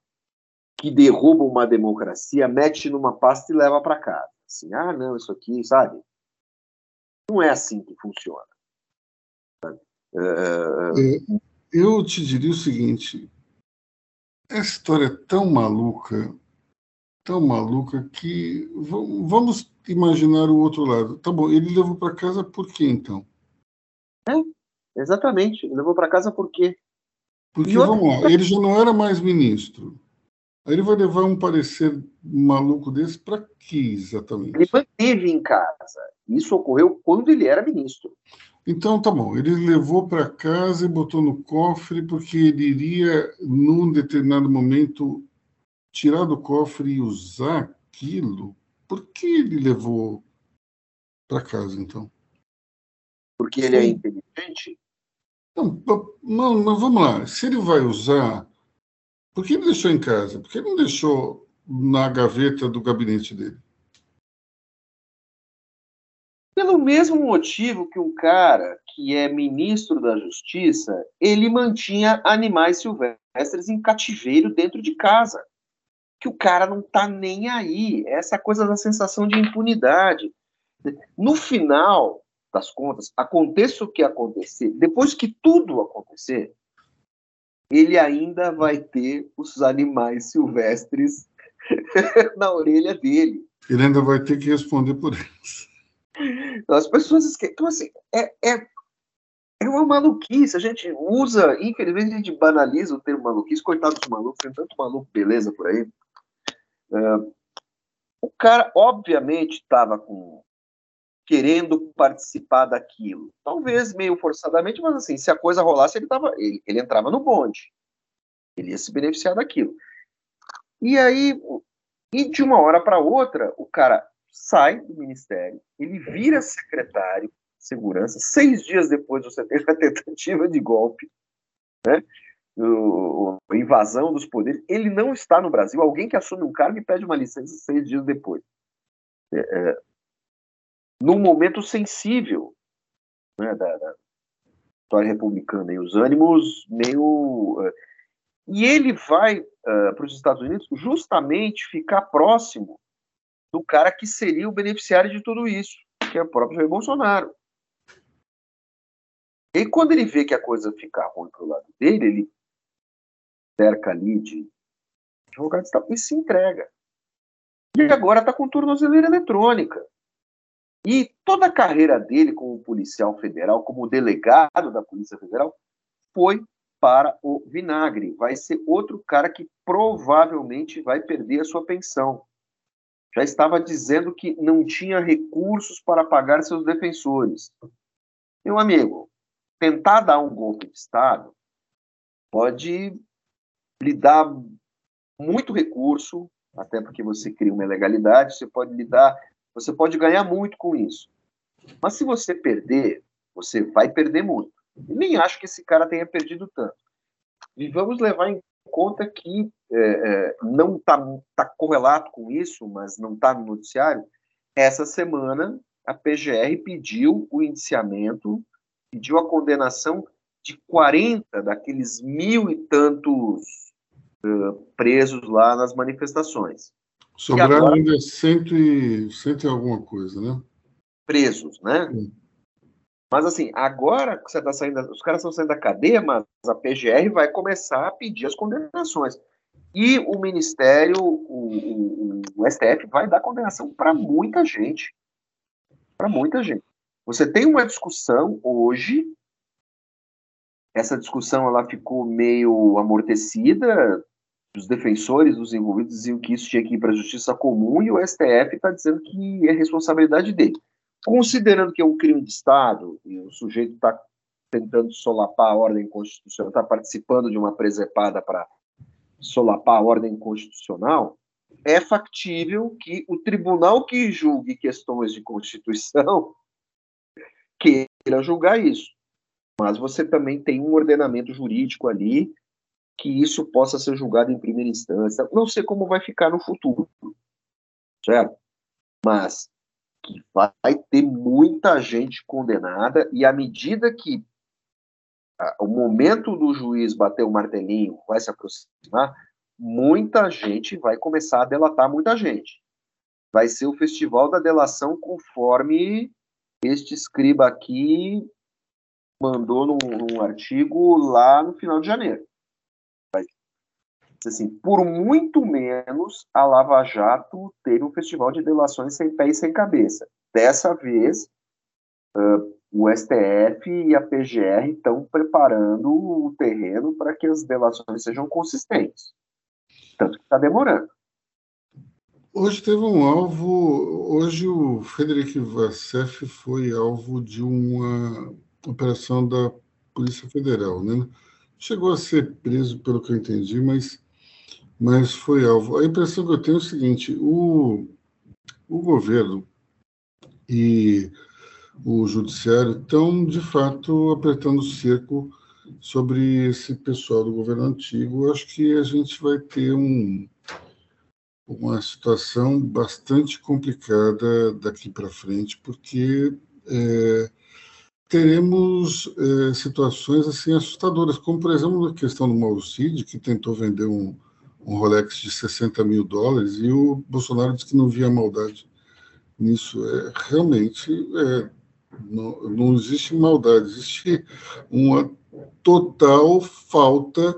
Speaker 2: que derruba uma democracia, mete numa pasta e leva para casa. Assim, ah, não, isso aqui, sabe? Não é assim que funciona.
Speaker 1: Uh... Eu te diria o seguinte: essa história é tão maluca, tão maluca, que vamos imaginar o outro lado. Tá bom, ele levou para casa por quê, então?
Speaker 2: É, Exatamente. Levou para casa por quê?
Speaker 1: Porque, vamos lá, ele já não era mais ministro. Aí ele vai levar um parecer maluco desse para que exatamente?
Speaker 2: Ele manteve em casa. Isso ocorreu quando ele era ministro.
Speaker 1: Então, tá bom. Ele levou para casa e botou no cofre porque ele iria, num determinado momento, tirar do cofre e usar aquilo. Por que ele levou para casa, então?
Speaker 2: Porque ele é inteligente?
Speaker 1: Não, não, mas vamos lá. Se ele vai usar, por que ele deixou em casa? Por que ele não deixou na gaveta do gabinete dele?
Speaker 2: Pelo mesmo motivo que um cara que é ministro da Justiça, ele mantinha animais silvestres em cativeiro dentro de casa. Que o cara não tá nem aí. Essa coisa da sensação de impunidade. No final das contas, aconteça o que acontecer, depois que tudo acontecer, ele ainda vai ter os animais silvestres na orelha dele.
Speaker 1: Ele ainda vai ter que responder por eles.
Speaker 2: As pessoas esquecem. Então, assim, é, é, é uma maluquice. A gente usa, infelizmente, a gente banaliza o termo maluquice. Coitado dos malucos, tem tanto maluco beleza por aí. É, o cara, obviamente, estava com querendo participar daquilo. Talvez meio forçadamente, mas assim, se a coisa rolasse, ele, tava, ele, ele entrava no bonde. Ele ia se beneficiar daquilo. E aí, e de uma hora para outra, o cara sai do ministério, ele vira secretário de segurança, seis dias depois você teve a tentativa de golpe, né? O, invasão dos poderes, ele não está no Brasil. Alguém que assume um cargo e pede uma licença seis dias depois. É, é, num momento sensível né, da, da, história republicana e os ânimos meio. Uh, e ele vai uh, para os Estados Unidos justamente ficar próximo do cara que seria o beneficiário de tudo isso, que é o próprio Jair Bolsonaro. E quando ele vê que a coisa fica ruim para o lado dele, ele cerca ali de advogados e se entrega. E agora está com tornozeleira eletrônica. E toda a carreira dele como policial federal, como delegado da Polícia Federal, foi para o vinagre. Vai ser outro cara que provavelmente vai perder a sua pensão. Já estava dizendo que não tinha recursos para pagar seus defensores. Meu amigo, tentar dar um golpe de Estado pode lhe dar muito recurso, até porque você cria uma legalidade, você pode lhe dar você pode ganhar muito com isso. Mas se você perder, você vai perder muito. Nem acho que esse cara tenha perdido tanto. E vamos levar em conta que é, é, não está tá correlato com isso, mas não está no noticiário. Essa semana, a PGR pediu o indiciamento, pediu a condenação de 40 daqueles mil e tantos uh, presos lá nas manifestações.
Speaker 1: Sobraram agora... ainda cento e, cento e alguma coisa, né?
Speaker 2: Presos, né? Sim. Mas assim, agora que você está saindo, os caras estão saindo da cadeia, mas a PGR vai começar a pedir as condenações. E o Ministério, o, o, o STF, vai dar condenação para muita gente. Para muita gente. Você tem uma discussão hoje, essa discussão ela ficou meio amortecida, os defensores dos envolvidos diziam que isso tinha que ir para a justiça comum e o STF está dizendo que é responsabilidade dele. Considerando que é um crime de Estado e o sujeito está tentando solapar a ordem constitucional, está participando de uma presepada para solapar a ordem constitucional, é factível que o tribunal que julgue questões de Constituição queira julgar isso. Mas você também tem um ordenamento jurídico ali que isso possa ser julgado em primeira instância. Não sei como vai ficar no futuro, certo? Mas que vai ter muita gente condenada e à medida que a, o momento do juiz bater o martelinho vai se aproximar, muita gente vai começar a delatar muita gente. Vai ser o festival da delação conforme este escriba aqui mandou num, num artigo lá no final de janeiro assim, por muito menos a Lava Jato teve um festival de delações sem pé e sem cabeça. Dessa vez, uh, o STF e a PGR estão preparando o terreno para que as delações sejam consistentes. Tanto que está demorando.
Speaker 1: Hoje teve um alvo. Hoje o Frederic Vassef foi alvo de uma operação da Polícia Federal, né? Chegou a ser preso, pelo que eu entendi, mas mas foi alvo. A impressão que eu tenho é o seguinte: o, o governo e o judiciário estão, de fato, apertando o cerco sobre esse pessoal do governo antigo. Acho que a gente vai ter um, uma situação bastante complicada daqui para frente, porque é, teremos é, situações assim assustadoras, como por exemplo a questão do Mauro Cid, que tentou vender um, um Rolex de 60 mil dólares e o Bolsonaro disse que não via maldade nisso. É, realmente é, não, não existe maldade, existe uma total falta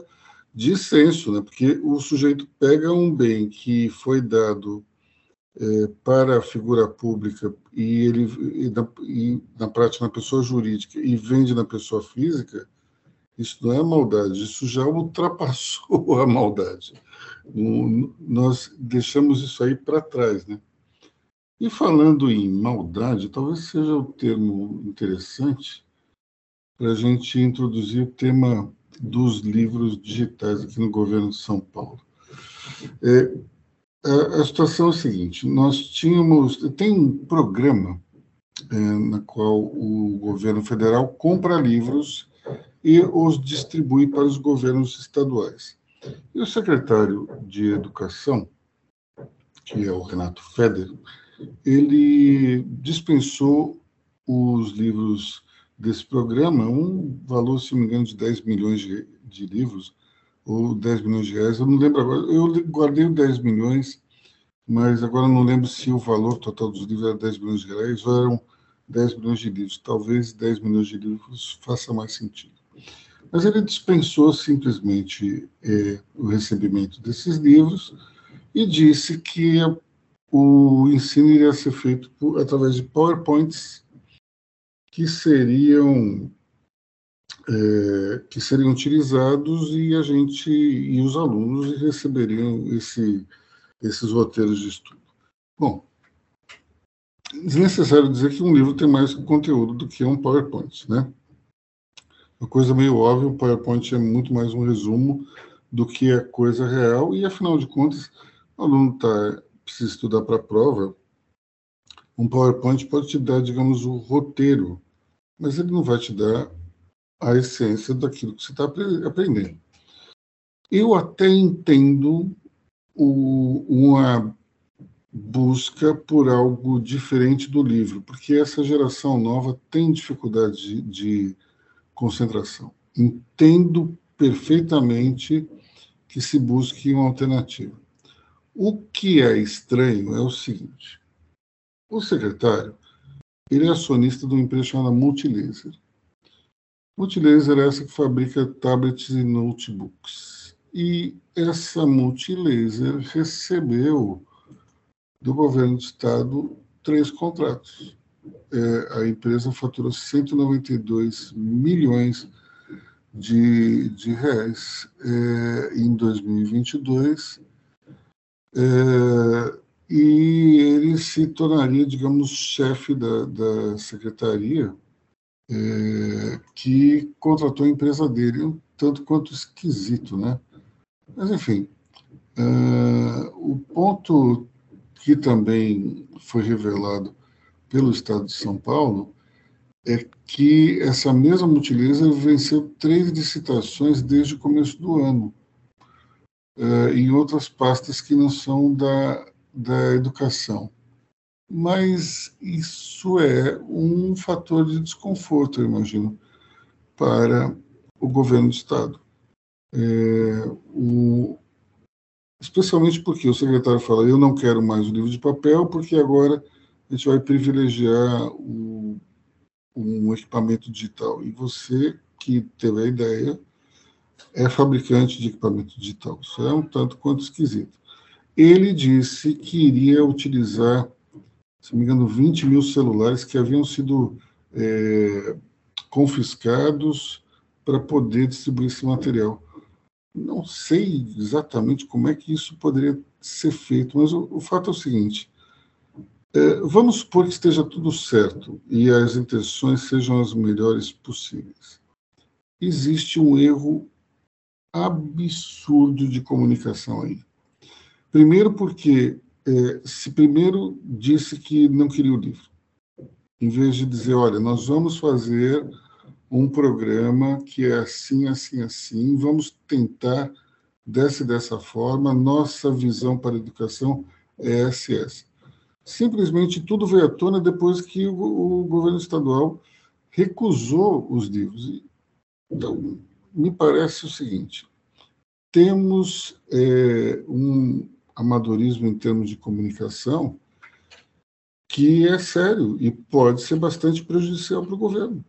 Speaker 1: de senso, né? porque o sujeito pega um bem que foi dado é, para a figura pública e ele e na, e na, prática na pessoa jurídica e vende na pessoa física, isso não é maldade, isso já ultrapassou a maldade. Nós deixamos isso aí para trás, né? E falando em maldade, talvez seja o termo interessante para a gente introduzir o tema dos livros digitais aqui no governo de São Paulo. É, a, a, situação é a seguinte: nós tínhamos. Tem um programa é, na qual o governo federal compra livros e os distribui para os governos estaduais. E o secretário de Educação, que é o Renato Feder, ele dispensou os livros desse programa, um valor, se não me engano, de 10 milhões de, de livros, ou 10 milhões de reais, eu não lembro agora, eu guardei 10 milhões, mas agora não lembro se o valor total dos livros era 10 milhões de reais ou eram 10 milhões de livros. Talvez 10 milhões de livros faça mais sentido. Mas ele dispensou simplesmente é, o recebimento desses livros e disse que o ensino iria ser feito por, através de PowerPoints que seriam é, que seriam utilizados e a gente e os alunos receberiam esse, esses roteiros de estudo. Bom, desnecessário dizer que um livro tem mais conteúdo do que um PowerPoint, né? Uma coisa meio óbvia, o PowerPoint é muito mais um resumo do que a coisa real e, afinal de contas, o aluno está precisa estudar para a prova, um PowerPoint pode te dar, digamos, o roteiro, mas ele não vai te dar a essência daquilo que você está aprendendo. Eu até entendo o, uma busca por algo diferente do livro, porque essa geração nova tem dificuldade de, de concentração. Entendo perfeitamente que se busque uma alternativa. O que é estranho é o seguinte: o secretário ele é acionista de uma empresa chamada Multilaser. Multilaser é essa que fabrica tablets e notebooks. E essa Multilaser recebeu do governo do estado três contratos. É, a empresa faturou 192 milhões de, de reais é, em 2022 é, e ele se tornaria, digamos, chefe da, da secretaria é, que contratou a empresa dele, um tanto quanto esquisito, né? Mas, enfim, é, o ponto que também foi revelado pelo Estado de São Paulo é que essa mesma Multilaser venceu três licitações desde o começo do ano uh, em outras pastas que não são da, da educação. Mas isso é um fator de desconforto, eu imagino, para o governo do Estado. É, o, especialmente porque o secretário fala: eu não quero mais o livro de papel, porque agora a gente vai privilegiar o, um equipamento digital. E você que teve a ideia é fabricante de equipamento digital. Isso é um tanto quanto esquisito. Ele disse que iria utilizar, se não me engano, 20 mil celulares que haviam sido é, confiscados para poder distribuir esse material. Não sei exatamente como é que isso poderia ser feito, mas o, o fato é o seguinte: vamos supor que esteja tudo certo e as intenções sejam as melhores possíveis. Existe um erro absurdo de comunicação aí. Primeiro porque é, se primeiro disse que não queria o livro, em vez de dizer, olha, nós vamos fazer um programa que é assim, assim, assim, vamos tentar dessa e dessa forma, nossa visão para a educação é essa. Simplesmente tudo veio à tona depois que o, o governo estadual recusou os livros. Então, me parece o seguinte: temos é, um amadorismo em termos de comunicação que é sério e pode ser bastante prejudicial para o governo.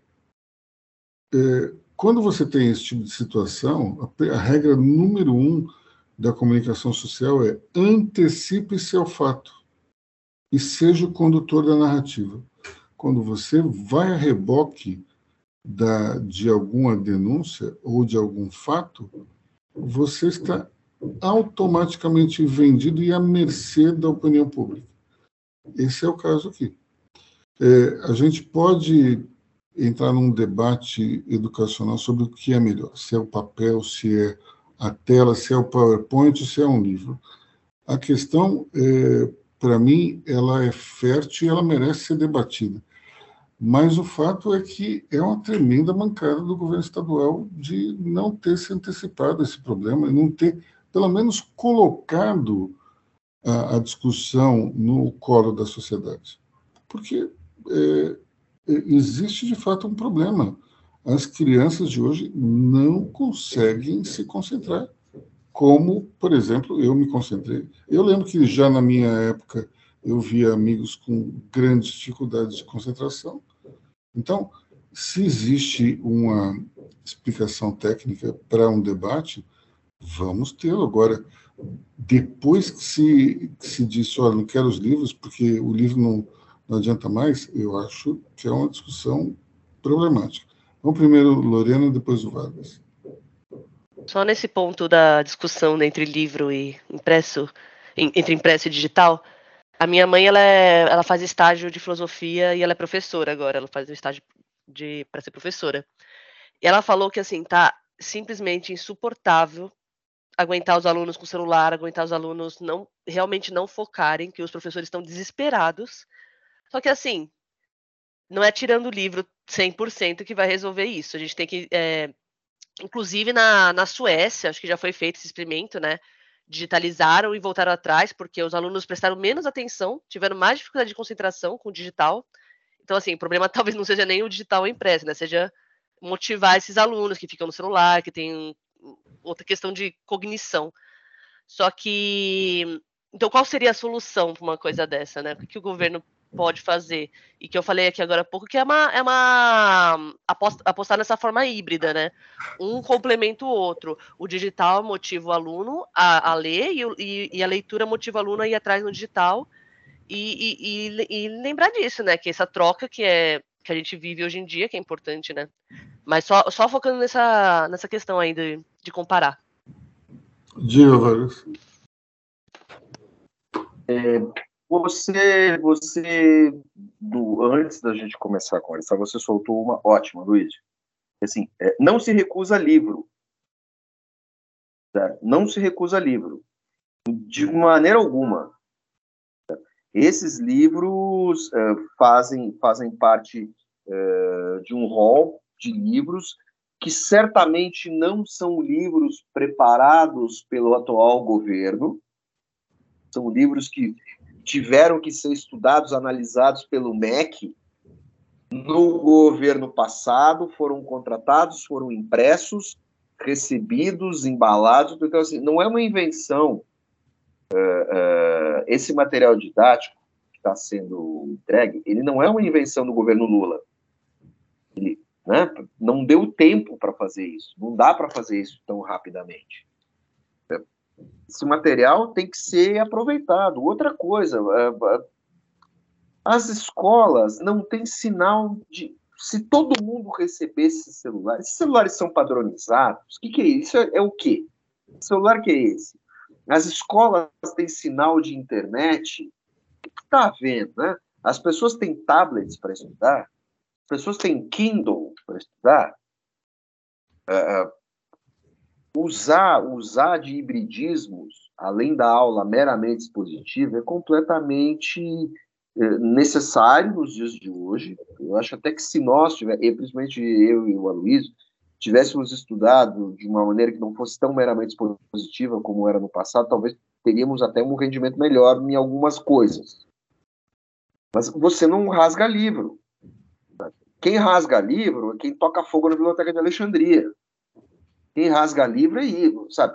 Speaker 1: É, quando você tem esse tipo de situação, a, a regra número um da comunicação social é antecipe-se ao fato e seja o condutor da narrativa. Quando você vai a reboque da, de alguma denúncia ou de algum fato, você está automaticamente vendido e à mercê da opinião pública. Esse é o caso aqui. É, a gente pode entrar num debate educacional sobre o que é melhor, se é o papel, se é a tela, se é o PowerPoint, se é um livro. A questão é, para mim, ela é fértil e ela merece ser debatida. Mas o fato é que é uma tremenda mancada do governo estadual de não ter se antecipado a esse problema não ter, pelo menos, colocado a, a discussão no colo da sociedade. Porque é, é existe, de fato, um problema. As crianças de hoje não conseguem se concentrar como, por exemplo, eu me concentrei. Eu lembro que já na minha época eu via amigos com grandes dificuldades de concentração. Então, se existe uma explicação técnica para um debate, vamos tê-lo. Agora, depois que se, que se disse, olha, não quero os livros, porque o livro não, não adianta mais, eu acho que é uma discussão problemática. Vamos primeiro Lorena, depois o Vargas.
Speaker 3: Só nesse ponto da discussão entre livro e impresso, entre impresso e digital, a minha mãe ela, é, ela faz estágio de filosofia e ela é professora agora, ela faz o estágio para ser professora. E ela falou que assim, tá simplesmente insuportável aguentar os alunos com celular, aguentar os alunos não realmente não focarem, que os professores estão desesperados. Só que assim, não é tirando o livro 100% que vai resolver isso. A gente tem que é, Inclusive na, na Suécia, acho que já foi feito esse experimento, né? Digitalizaram e voltaram atrás, porque os alunos prestaram menos atenção, tiveram mais dificuldade de concentração com o digital. Então, assim, o problema talvez não seja nem o digital impresso, né? Seja motivar esses alunos que ficam no celular, que tem outra questão de cognição. Só que. Então, qual seria a solução para uma coisa dessa, né? O que o governo pode fazer. E que eu falei aqui agora há pouco, que é uma, é uma aposta, apostar nessa forma híbrida, né? Um complementa o outro. O digital motiva o aluno a, a ler e, e, e, a leitura motiva o aluno a ir atrás no digital. E, e, e, lembrar disso, né? Que essa troca que é que a gente vive hoje em dia, que é importante, né? Mas só, só focando nessa, nessa questão aí de, de comparar.
Speaker 1: Diga, Vargas.
Speaker 2: É, você, você do, antes da gente começar a conversar, você soltou uma ótima, Luiz. Assim, é, não se recusa livro. Certo? Não se recusa livro. De maneira alguma. Certo? Esses livros é, fazem, fazem parte é, de um rol de livros que certamente não são livros preparados pelo atual governo, são livros que tiveram que ser estudados, analisados pelo MEC no governo passado, foram contratados, foram impressos, recebidos, embalados. Então, assim, não é uma invenção. Uh, uh, esse material didático que está sendo entregue, ele não é uma invenção do governo Lula. Ele né, não deu tempo para fazer isso. Não dá para fazer isso tão rapidamente esse material tem que ser aproveitado. Outra coisa, é, é, as escolas não têm sinal de. Se todo mundo recebesse esses celulares, esses celulares são padronizados, o que, que é isso? É, é o quê? Que celular que é esse? As escolas têm sinal de internet? O que está havendo? Né? As pessoas têm tablets para estudar? As pessoas têm Kindle para estudar? Uh, usar, usar de hibridismos, além da aula meramente expositiva, é completamente é, necessário nos dias de hoje. Eu acho até que se nós, tiver, principalmente eu e o Aloysio, tivéssemos estudado de uma maneira que não fosse tão meramente expositiva como era no passado, talvez teríamos até um rendimento melhor em algumas coisas. Mas você não rasga livro. Quem rasga livro é quem toca fogo na Biblioteca de Alexandria. Quem rasga livro isso, sabe?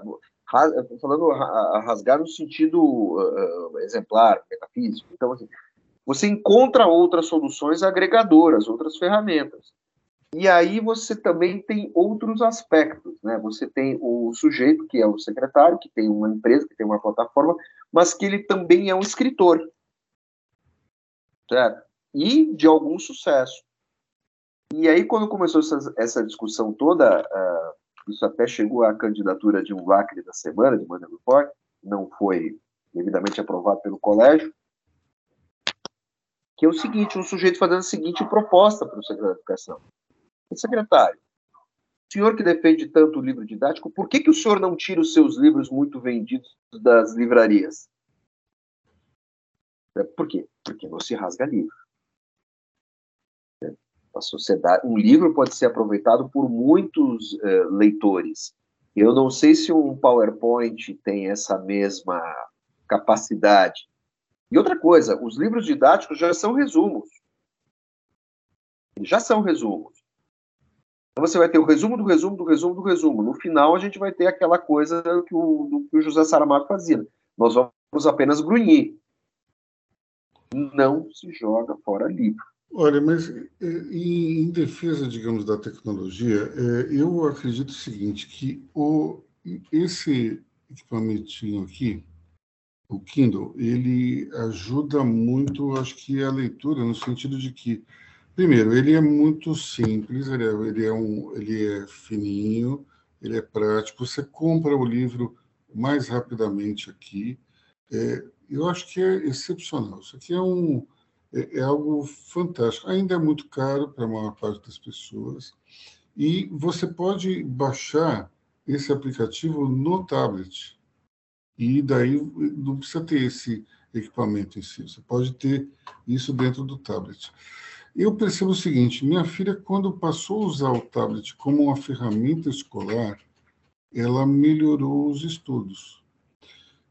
Speaker 2: Falando rasgar no sentido uh, exemplar, metafísico. Então, assim, você encontra outras soluções agregadoras, outras ferramentas. E aí você também tem outros aspectos, né? Você tem o sujeito, que é o secretário, que tem uma empresa, que tem uma plataforma, mas que ele também é um escritor. Certo? E de algum sucesso. E aí, quando começou essa, essa discussão toda, uh, isso até chegou à candidatura de um lacre da semana, de Manuel Report, não foi devidamente aprovado pelo colégio, que é o seguinte, um sujeito fazendo a seguinte proposta para o secretário de Educação. Secretário, o senhor que defende tanto o livro didático, por que, que o senhor não tira os seus livros muito vendidos das livrarias? É, por quê? Porque não se rasga livro. A sociedade, um livro pode ser aproveitado por muitos uh, leitores. Eu não sei se um PowerPoint tem essa mesma capacidade. E outra coisa, os livros didáticos já são resumos. Já são resumos. Então você vai ter o resumo do resumo do resumo do resumo. No final, a gente vai ter aquela coisa que o, que o José Saramago fazia. Nós vamos apenas grunhir. Não se joga fora livro.
Speaker 1: Olha, mas é, em defesa, digamos, da tecnologia, é, eu acredito o seguinte, que o, esse equipamentinho aqui, o Kindle, ele ajuda muito, acho que, a leitura, no sentido de que Primeiro, ele é muito simples, ele é, ele é, um, ele é fininho, ele é prático. Você compra o livro mais rapidamente aqui. É, eu acho que é excepcional. Isso aqui é, um, é, é algo fantástico. Ainda é muito caro para a maior parte das pessoas. E você pode baixar esse aplicativo no tablet. E daí não precisa ter esse equipamento em si. Você pode ter isso dentro do tablet. Eu percebo o seguinte: minha filha, quando passou a usar o tablet como uma ferramenta escolar, ela melhorou os estudos.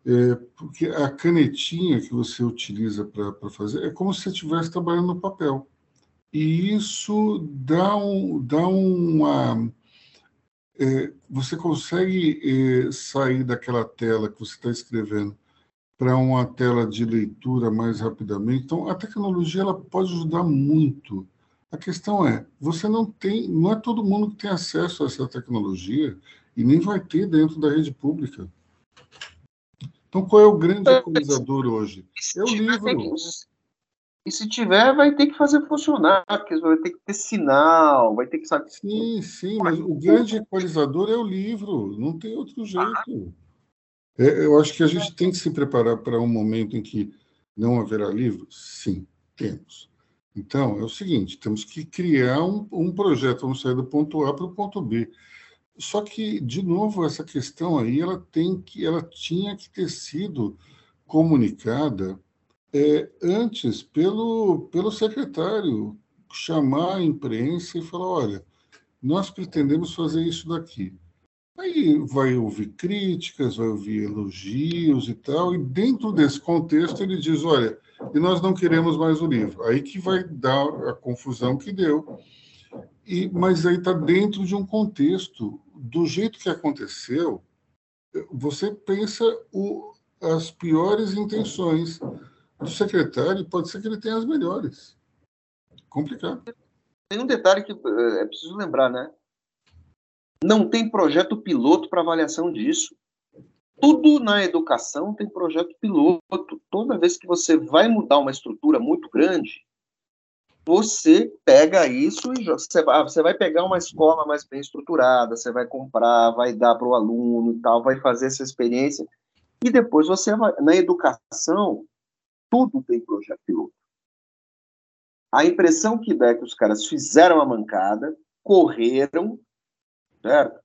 Speaker 1: É, porque a canetinha que você utiliza para fazer é como se você estivesse trabalhando no papel. E isso dá, um, dá uma. É, você consegue é, sair daquela tela que você está escrevendo para uma tela de leitura mais rapidamente. Então, a tecnologia ela pode ajudar muito. A questão é, você não tem, não é todo mundo que tem acesso a essa tecnologia e nem vai ter dentro da rede pública. Então, qual é o grande equalizador hoje? É o livro.
Speaker 2: E se tiver, vai ter que fazer funcionar, porque vai ter que ter sinal, vai ter que saber.
Speaker 1: Sim, sim, mas o grande equalizador é o livro, não tem outro jeito. É, eu acho que a gente tem que se preparar para um momento em que não haverá livro? Sim, temos. Então, é o seguinte: temos que criar um, um projeto, vamos sair do ponto A para o ponto B. Só que, de novo, essa questão aí, ela tem que, ela tinha que ter sido comunicada é, antes pelo, pelo secretário, chamar a imprensa e falar: olha, nós pretendemos fazer isso daqui. Aí vai ouvir críticas, vai ouvir elogios e tal, e dentro desse contexto ele diz: olha, e nós não queremos mais o livro. Aí que vai dar a confusão que deu. E, mas aí está dentro de um contexto, do jeito que aconteceu, você pensa o, as piores intenções do secretário, pode ser que ele tenha as melhores. Complicado.
Speaker 2: Tem um detalhe que eh, é preciso lembrar, né? Não tem projeto piloto para avaliação disso. Tudo na educação tem projeto piloto. Toda vez que você vai mudar uma estrutura muito grande, você pega isso e você vai, você vai pegar uma escola mais bem estruturada, você vai comprar, vai dar para o aluno e tal, vai fazer essa experiência. E depois você vai. Na educação, tudo tem projeto piloto. A impressão que dá é que os caras fizeram a mancada, correram, certo?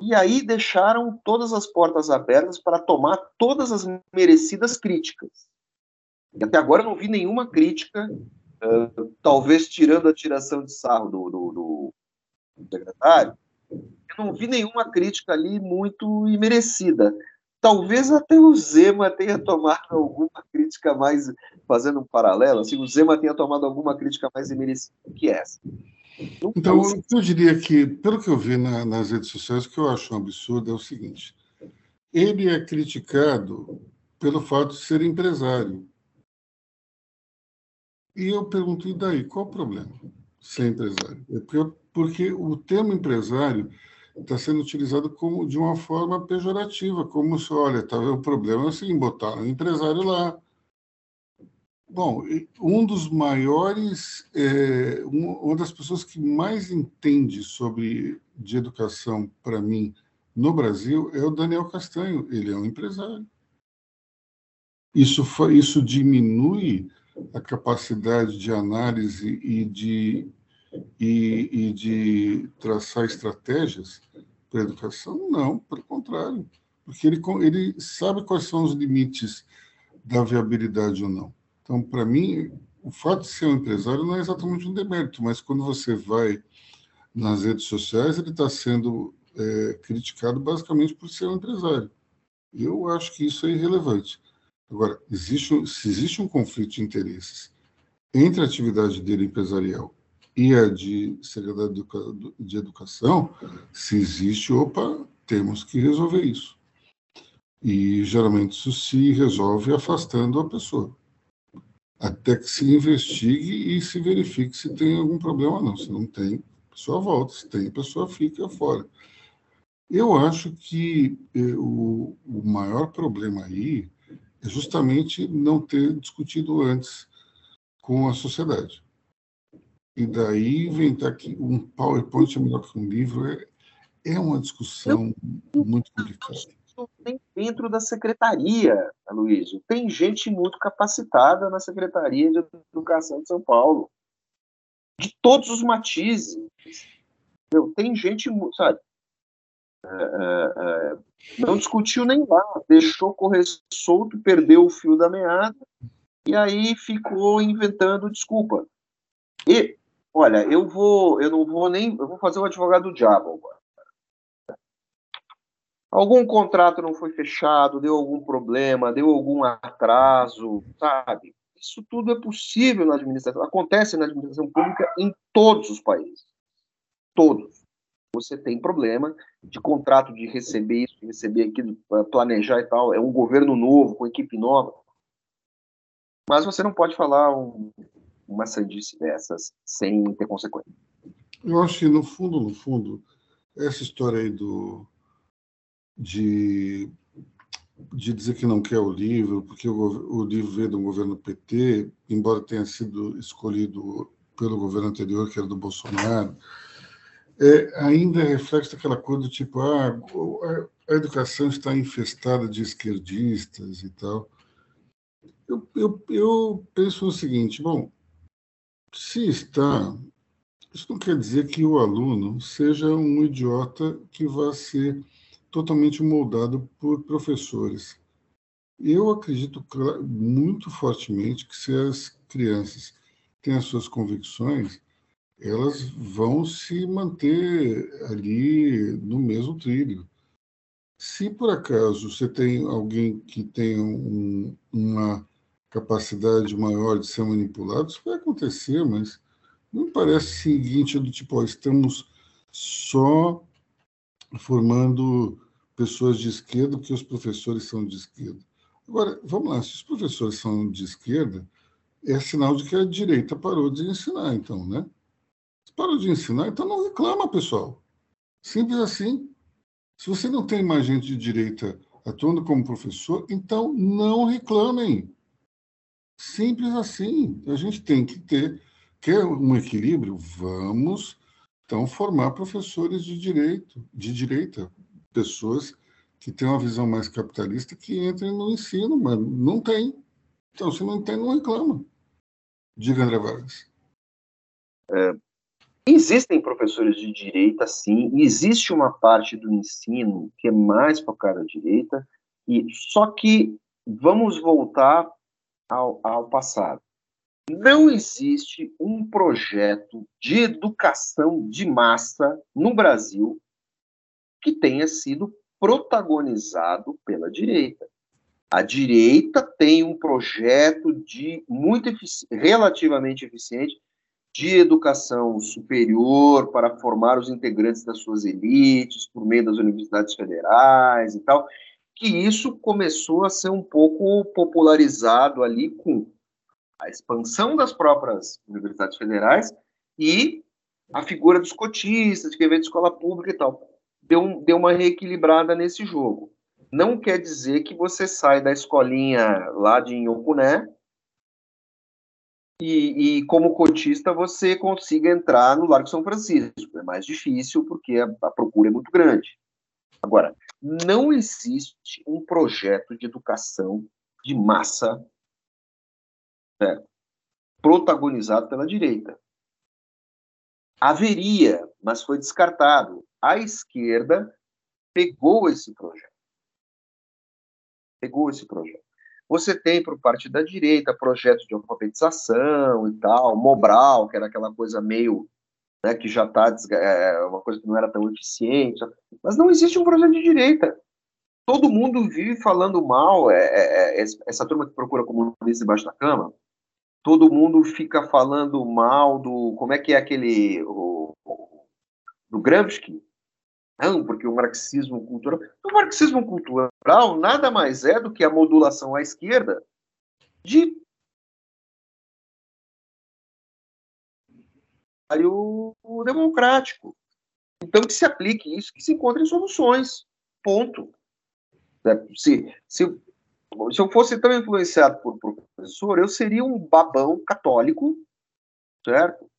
Speaker 2: E aí deixaram todas as portas abertas para tomar todas as merecidas críticas. E até agora eu não vi nenhuma crítica, uh, talvez tirando a tiração de sarro do, do, do, do secretário, eu não vi nenhuma crítica ali muito imerecida. talvez até o Zema tenha tomado alguma crítica mais, fazendo um paralelo, assim, o Zema tenha tomado alguma crítica mais imerecida que essa.
Speaker 1: Então, eu diria que, pelo que eu vi na, nas redes sociais, o que eu acho um absurdo é o seguinte: ele é criticado pelo fato de ser empresário. E eu pergunto, e daí? Qual o problema ser empresário? É porque, porque o termo empresário está sendo utilizado como de uma forma pejorativa, como se, olha, tá, o problema é assim, botar um empresário lá. Bom, um dos maiores, é, uma das pessoas que mais entende sobre de educação para mim no Brasil é o Daniel Castanho. Ele é um empresário. Isso, isso diminui a capacidade de análise e de e, e de traçar estratégias para a educação? Não, pelo contrário, porque ele, ele sabe quais são os limites da viabilidade ou não. Então, para mim, o fato de ser um empresário não é exatamente um demérito, mas quando você vai nas redes sociais, ele está sendo é, criticado basicamente por ser um empresário. Eu acho que isso é irrelevante. Agora, existe, se existe um conflito de interesses entre a atividade dele empresarial e a de Secretaria de Educação, se existe, opa, temos que resolver isso. E geralmente isso se resolve afastando a pessoa, até que se investigue e se verifique se tem algum problema ou não. Se não tem, a pessoa volta, se tem, a pessoa fica fora. Eu acho que eh, o, o maior problema aí é justamente não ter discutido antes com a sociedade. E daí inventar que um PowerPoint é melhor que um livro é, é uma discussão eu, muito complicada.
Speaker 2: Tem dentro da secretaria, Aloysio. Tem gente muito capacitada na Secretaria de Educação de São Paulo. De todos os matizes. Entendeu? Tem gente, sabe? É, é, é, não discutiu nem lá, deixou correr solto, perdeu o fio da meada e aí ficou inventando desculpa. E Olha, eu vou, eu não vou nem, eu vou fazer o advogado do diabo agora. Algum contrato não foi fechado, deu algum problema, deu algum atraso, sabe? Isso tudo é possível na administração, acontece na administração pública em todos os países. Todos. Você tem problema de contrato de receber isso, de receber aquilo, planejar e tal. É um governo novo, com equipe nova. Mas você não pode falar um, uma sandice dessas sem ter consequência.
Speaker 1: Eu acho que, no fundo, no fundo, essa história aí do, de, de dizer que não quer o livro, porque o, o livro veio do governo PT, embora tenha sido escolhido pelo governo anterior, que era do Bolsonaro, é, ainda reflete aquela coisa do tipo, ah, a educação está infestada de esquerdistas e tal. Eu, eu, eu penso o seguinte, bom, se está, isso não quer dizer que o aluno seja um idiota que vá ser totalmente moldado por professores. Eu acredito muito fortemente que se as crianças têm as suas convicções, elas vão se manter ali no mesmo trilho. Se por acaso você tem alguém que tem um, uma capacidade maior de ser manipulado, isso vai acontecer, mas não parece o seguinte, do tipo, ó, estamos só formando pessoas de esquerda porque os professores são de esquerda. Agora, vamos lá, se os professores são de esquerda, é sinal de que a direita parou de ensinar, então, né? Parou de ensinar, então não reclama, pessoal. Simples assim. Se você não tem mais gente de direita atuando como professor, então não reclamem. Simples assim. A gente tem que ter quer um equilíbrio, vamos então formar professores de direito, de direita, pessoas que têm uma visão mais capitalista que entrem no ensino, mas não tem. Então, se não tem, não reclama. Diga, André Vargas.
Speaker 2: É, existem professores de direita, sim. Existe uma parte do ensino que é mais focada à direita, e só que vamos voltar ao, ao passado. Não existe um projeto de educação de massa no Brasil que tenha sido protagonizado pela direita. A direita tem um projeto de muito efici relativamente eficiente de educação superior para formar os integrantes das suas elites por meio das universidades federais e tal, que isso começou a ser um pouco popularizado ali com a expansão das próprias universidades federais e a figura dos cotistas, de quem vem de escola pública e tal. Deu, deu uma reequilibrada nesse jogo. Não quer dizer que você sai da escolinha lá de Inhocuné e, e, como cotista você consiga entrar no Largo São Francisco. É mais difícil porque a, a procura é muito grande. Agora, não existe um projeto de educação de massa certo? protagonizado pela direita. Haveria, mas foi descartado. A esquerda pegou esse projeto. Pegou esse projeto. Você tem, por parte da direita, projetos de alfabetização e tal, Mobral, que era aquela coisa meio né, que já está é, uma coisa que não era tão eficiente, mas não existe um projeto de direita. Todo mundo vive falando mal, é, é, é essa turma que procura comunista embaixo da cama, todo mundo fica falando mal do, como é que é aquele, o, do Gramsci, não, porque o marxismo cultural. O marxismo cultural nada mais é do que a modulação à esquerda de o democrático. Então, que se aplique isso, que se encontrem soluções. Ponto. É, se, se, se eu fosse tão influenciado por professor, eu seria um babão católico, certo?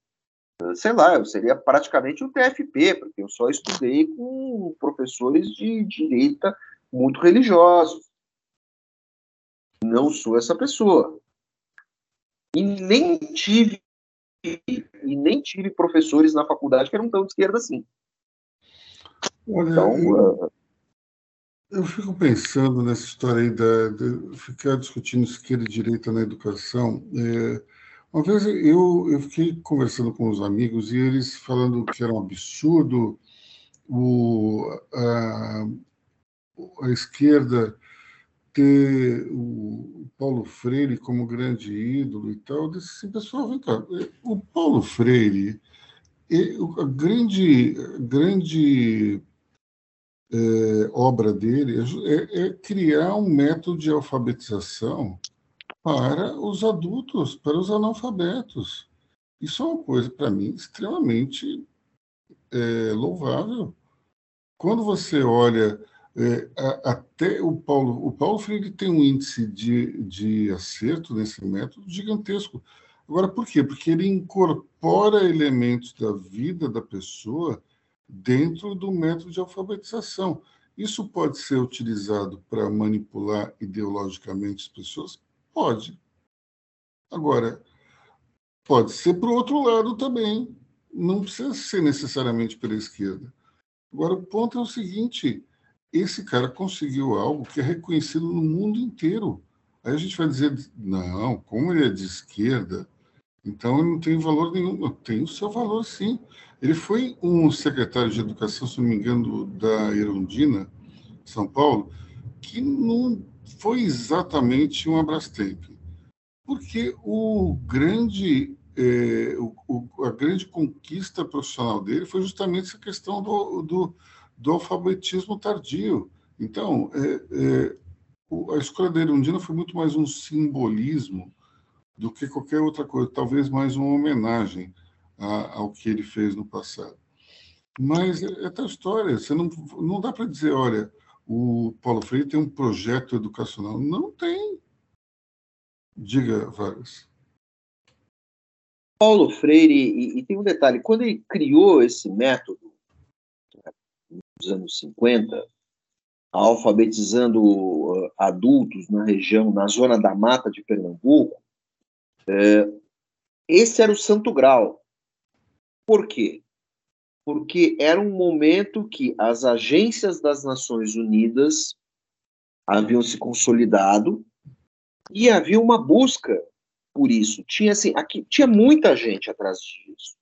Speaker 2: Sei lá, eu seria praticamente um TFP, porque eu só estudei com professores de direita muito religiosos. Não sou essa pessoa. E nem tive e nem tive professores na faculdade que eram tão de esquerda assim.
Speaker 1: Olha, então, eu, uh... eu, fico pensando nessa história aí da, de ficar discutindo esquerda e direita na educação. É, uma vez eu, eu fiquei conversando com os amigos e eles falando que era um absurdo o, a, a esquerda ter o Paulo Freire como grande ídolo e tal, eu disse assim, pessoal, vem cá, o Paulo Freire, a grande, grande é, obra dele é, é, criar um método de alfabetização para os adultos, para os analfabetos. Isso é uma coisa, para mim, extremamente é, louvável. Quando você olha é, até o Paulo, o Paulo Freire tem um índice de, de acerto nesse método gigantesco. Agora, por quê? Porque ele incorpora elementos da vida da pessoa dentro do método de alfabetização. Isso pode ser utilizado para manipular ideologicamente as pessoas? Pode. Agora, pode ser para o outro lado também. Não precisa ser necessariamente pela esquerda. Agora, o ponto é o seguinte: esse cara conseguiu algo que é reconhecido no mundo inteiro. Aí a gente vai dizer, não, como ele é de esquerda, então ele não tem valor nenhum. Tem o seu valor, sim. Ele foi um secretário de educação, se não me engano, da Erundina, São Paulo, que não foi exatamente um Abrastemp. Porque o grande, é, o, o, a grande conquista profissional dele foi justamente essa questão do, do do alfabetismo tardio. Então, é, é, a escolha da Erundina foi muito mais um simbolismo do que qualquer outra coisa, talvez mais uma homenagem a, ao que ele fez no passado. Mas é, é tal história, você não, não dá para dizer, olha, o Paulo Freire tem um projeto educacional. Não tem. Diga, Vargas.
Speaker 2: Paulo Freire, e, e tem um detalhe, quando ele criou esse método, dos anos 50, alfabetizando uh, adultos na região, na zona da mata de Pernambuco, é, esse era o santo grau. Por quê? Porque era um momento que as agências das Nações Unidas haviam se consolidado e havia uma busca por isso. Tinha assim, aqui tinha muita gente atrás disso.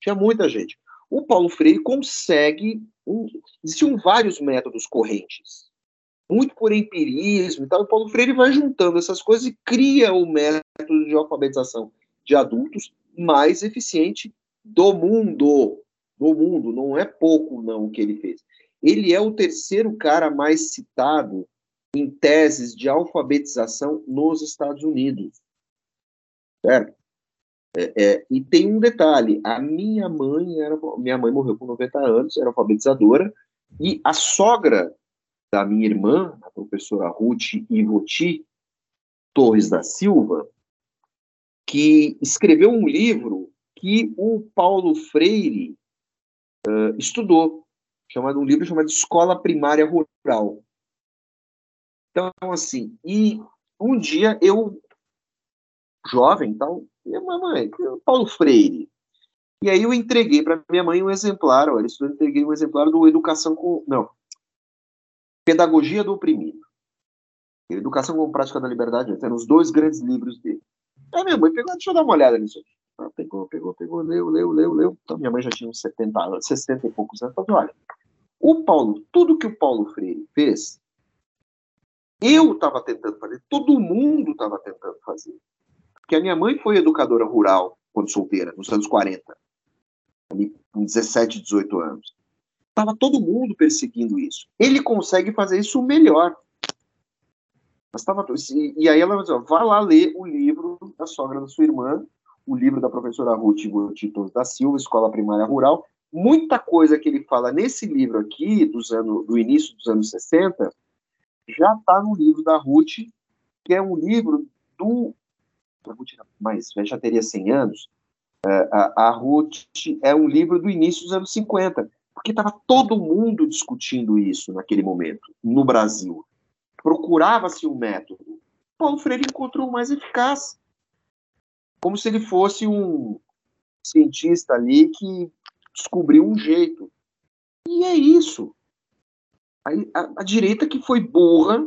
Speaker 2: Tinha muita gente. O Paulo Freire consegue. Um, existiam vários métodos correntes, muito por empirismo e tal. O Paulo Freire vai juntando essas coisas e cria o método de alfabetização de adultos mais eficiente do mundo. Do mundo, não é pouco não o que ele fez. Ele é o terceiro cara mais citado em teses de alfabetização nos Estados Unidos. Certo? É, é, e tem um detalhe: a minha mãe era, minha mãe morreu com 90 anos, era alfabetizadora, e a sogra da minha irmã, a professora Ruth Ivoti Torres da Silva, que escreveu um livro que o Paulo Freire uh, estudou, chamado um livro chamado Escola Primária Rural. Então, assim, e um dia eu, jovem, tal, minha mamãe, Paulo Freire. E aí eu entreguei para minha mãe um exemplar, olha, eu entreguei um exemplar do Educação com. Não. Pedagogia do Oprimido. Educação com Prática da Liberdade, eram os dois grandes livros dele. Aí minha mãe pegou, deixa eu dar uma olhada nisso aqui. Ela pegou, pegou, pegou, leu, leu, leu, leu. Então minha mãe já tinha uns 70 anos, 60 e poucos anos. Olha, o Paulo, tudo que o Paulo Freire fez, eu estava tentando fazer, todo mundo estava tentando fazer. Porque a minha mãe foi educadora rural quando solteira, nos anos 40, ali com 17, 18 anos. Estava todo mundo perseguindo isso. Ele consegue fazer isso melhor. Mas tava, e aí ela dizer, vá lá ler o livro da sogra da sua irmã, o livro da professora Ruth Titos da Silva, Escola Primária Rural. Muita coisa que ele fala nesse livro aqui, dos anos, do início dos anos 60, já está no livro da Ruth, que é um livro do a Ruth mais já teria 100 anos, é, a, a Ruth é um livro do início dos anos 50, porque estava todo mundo discutindo isso naquele momento, no Brasil. Procurava-se um método. Paulo Freire encontrou o mais eficaz. Como se ele fosse um cientista ali que descobriu um jeito. E é isso. A, a, a direita que foi burra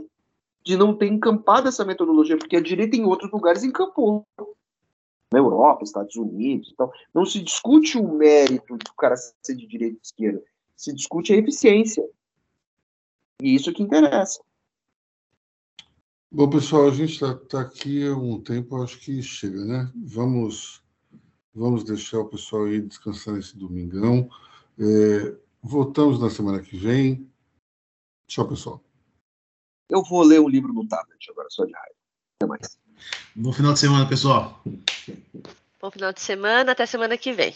Speaker 2: de não ter encampado essa metodologia, porque a direita em outros lugares encampou. Na Europa, Estados Unidos, então, não se discute o mérito do cara ser de direita e esquerda, se discute a eficiência. E isso que interessa.
Speaker 1: Bom, pessoal, a gente está tá aqui há um tempo, acho que chega, né? Vamos, vamos deixar o pessoal aí descansar nesse domingão. É, voltamos na semana que vem. Tchau, pessoal.
Speaker 2: Eu vou ler um livro no tablet agora, só de raiva. Até mais.
Speaker 4: Bom final de semana, pessoal.
Speaker 3: Bom final de semana, até semana que vem.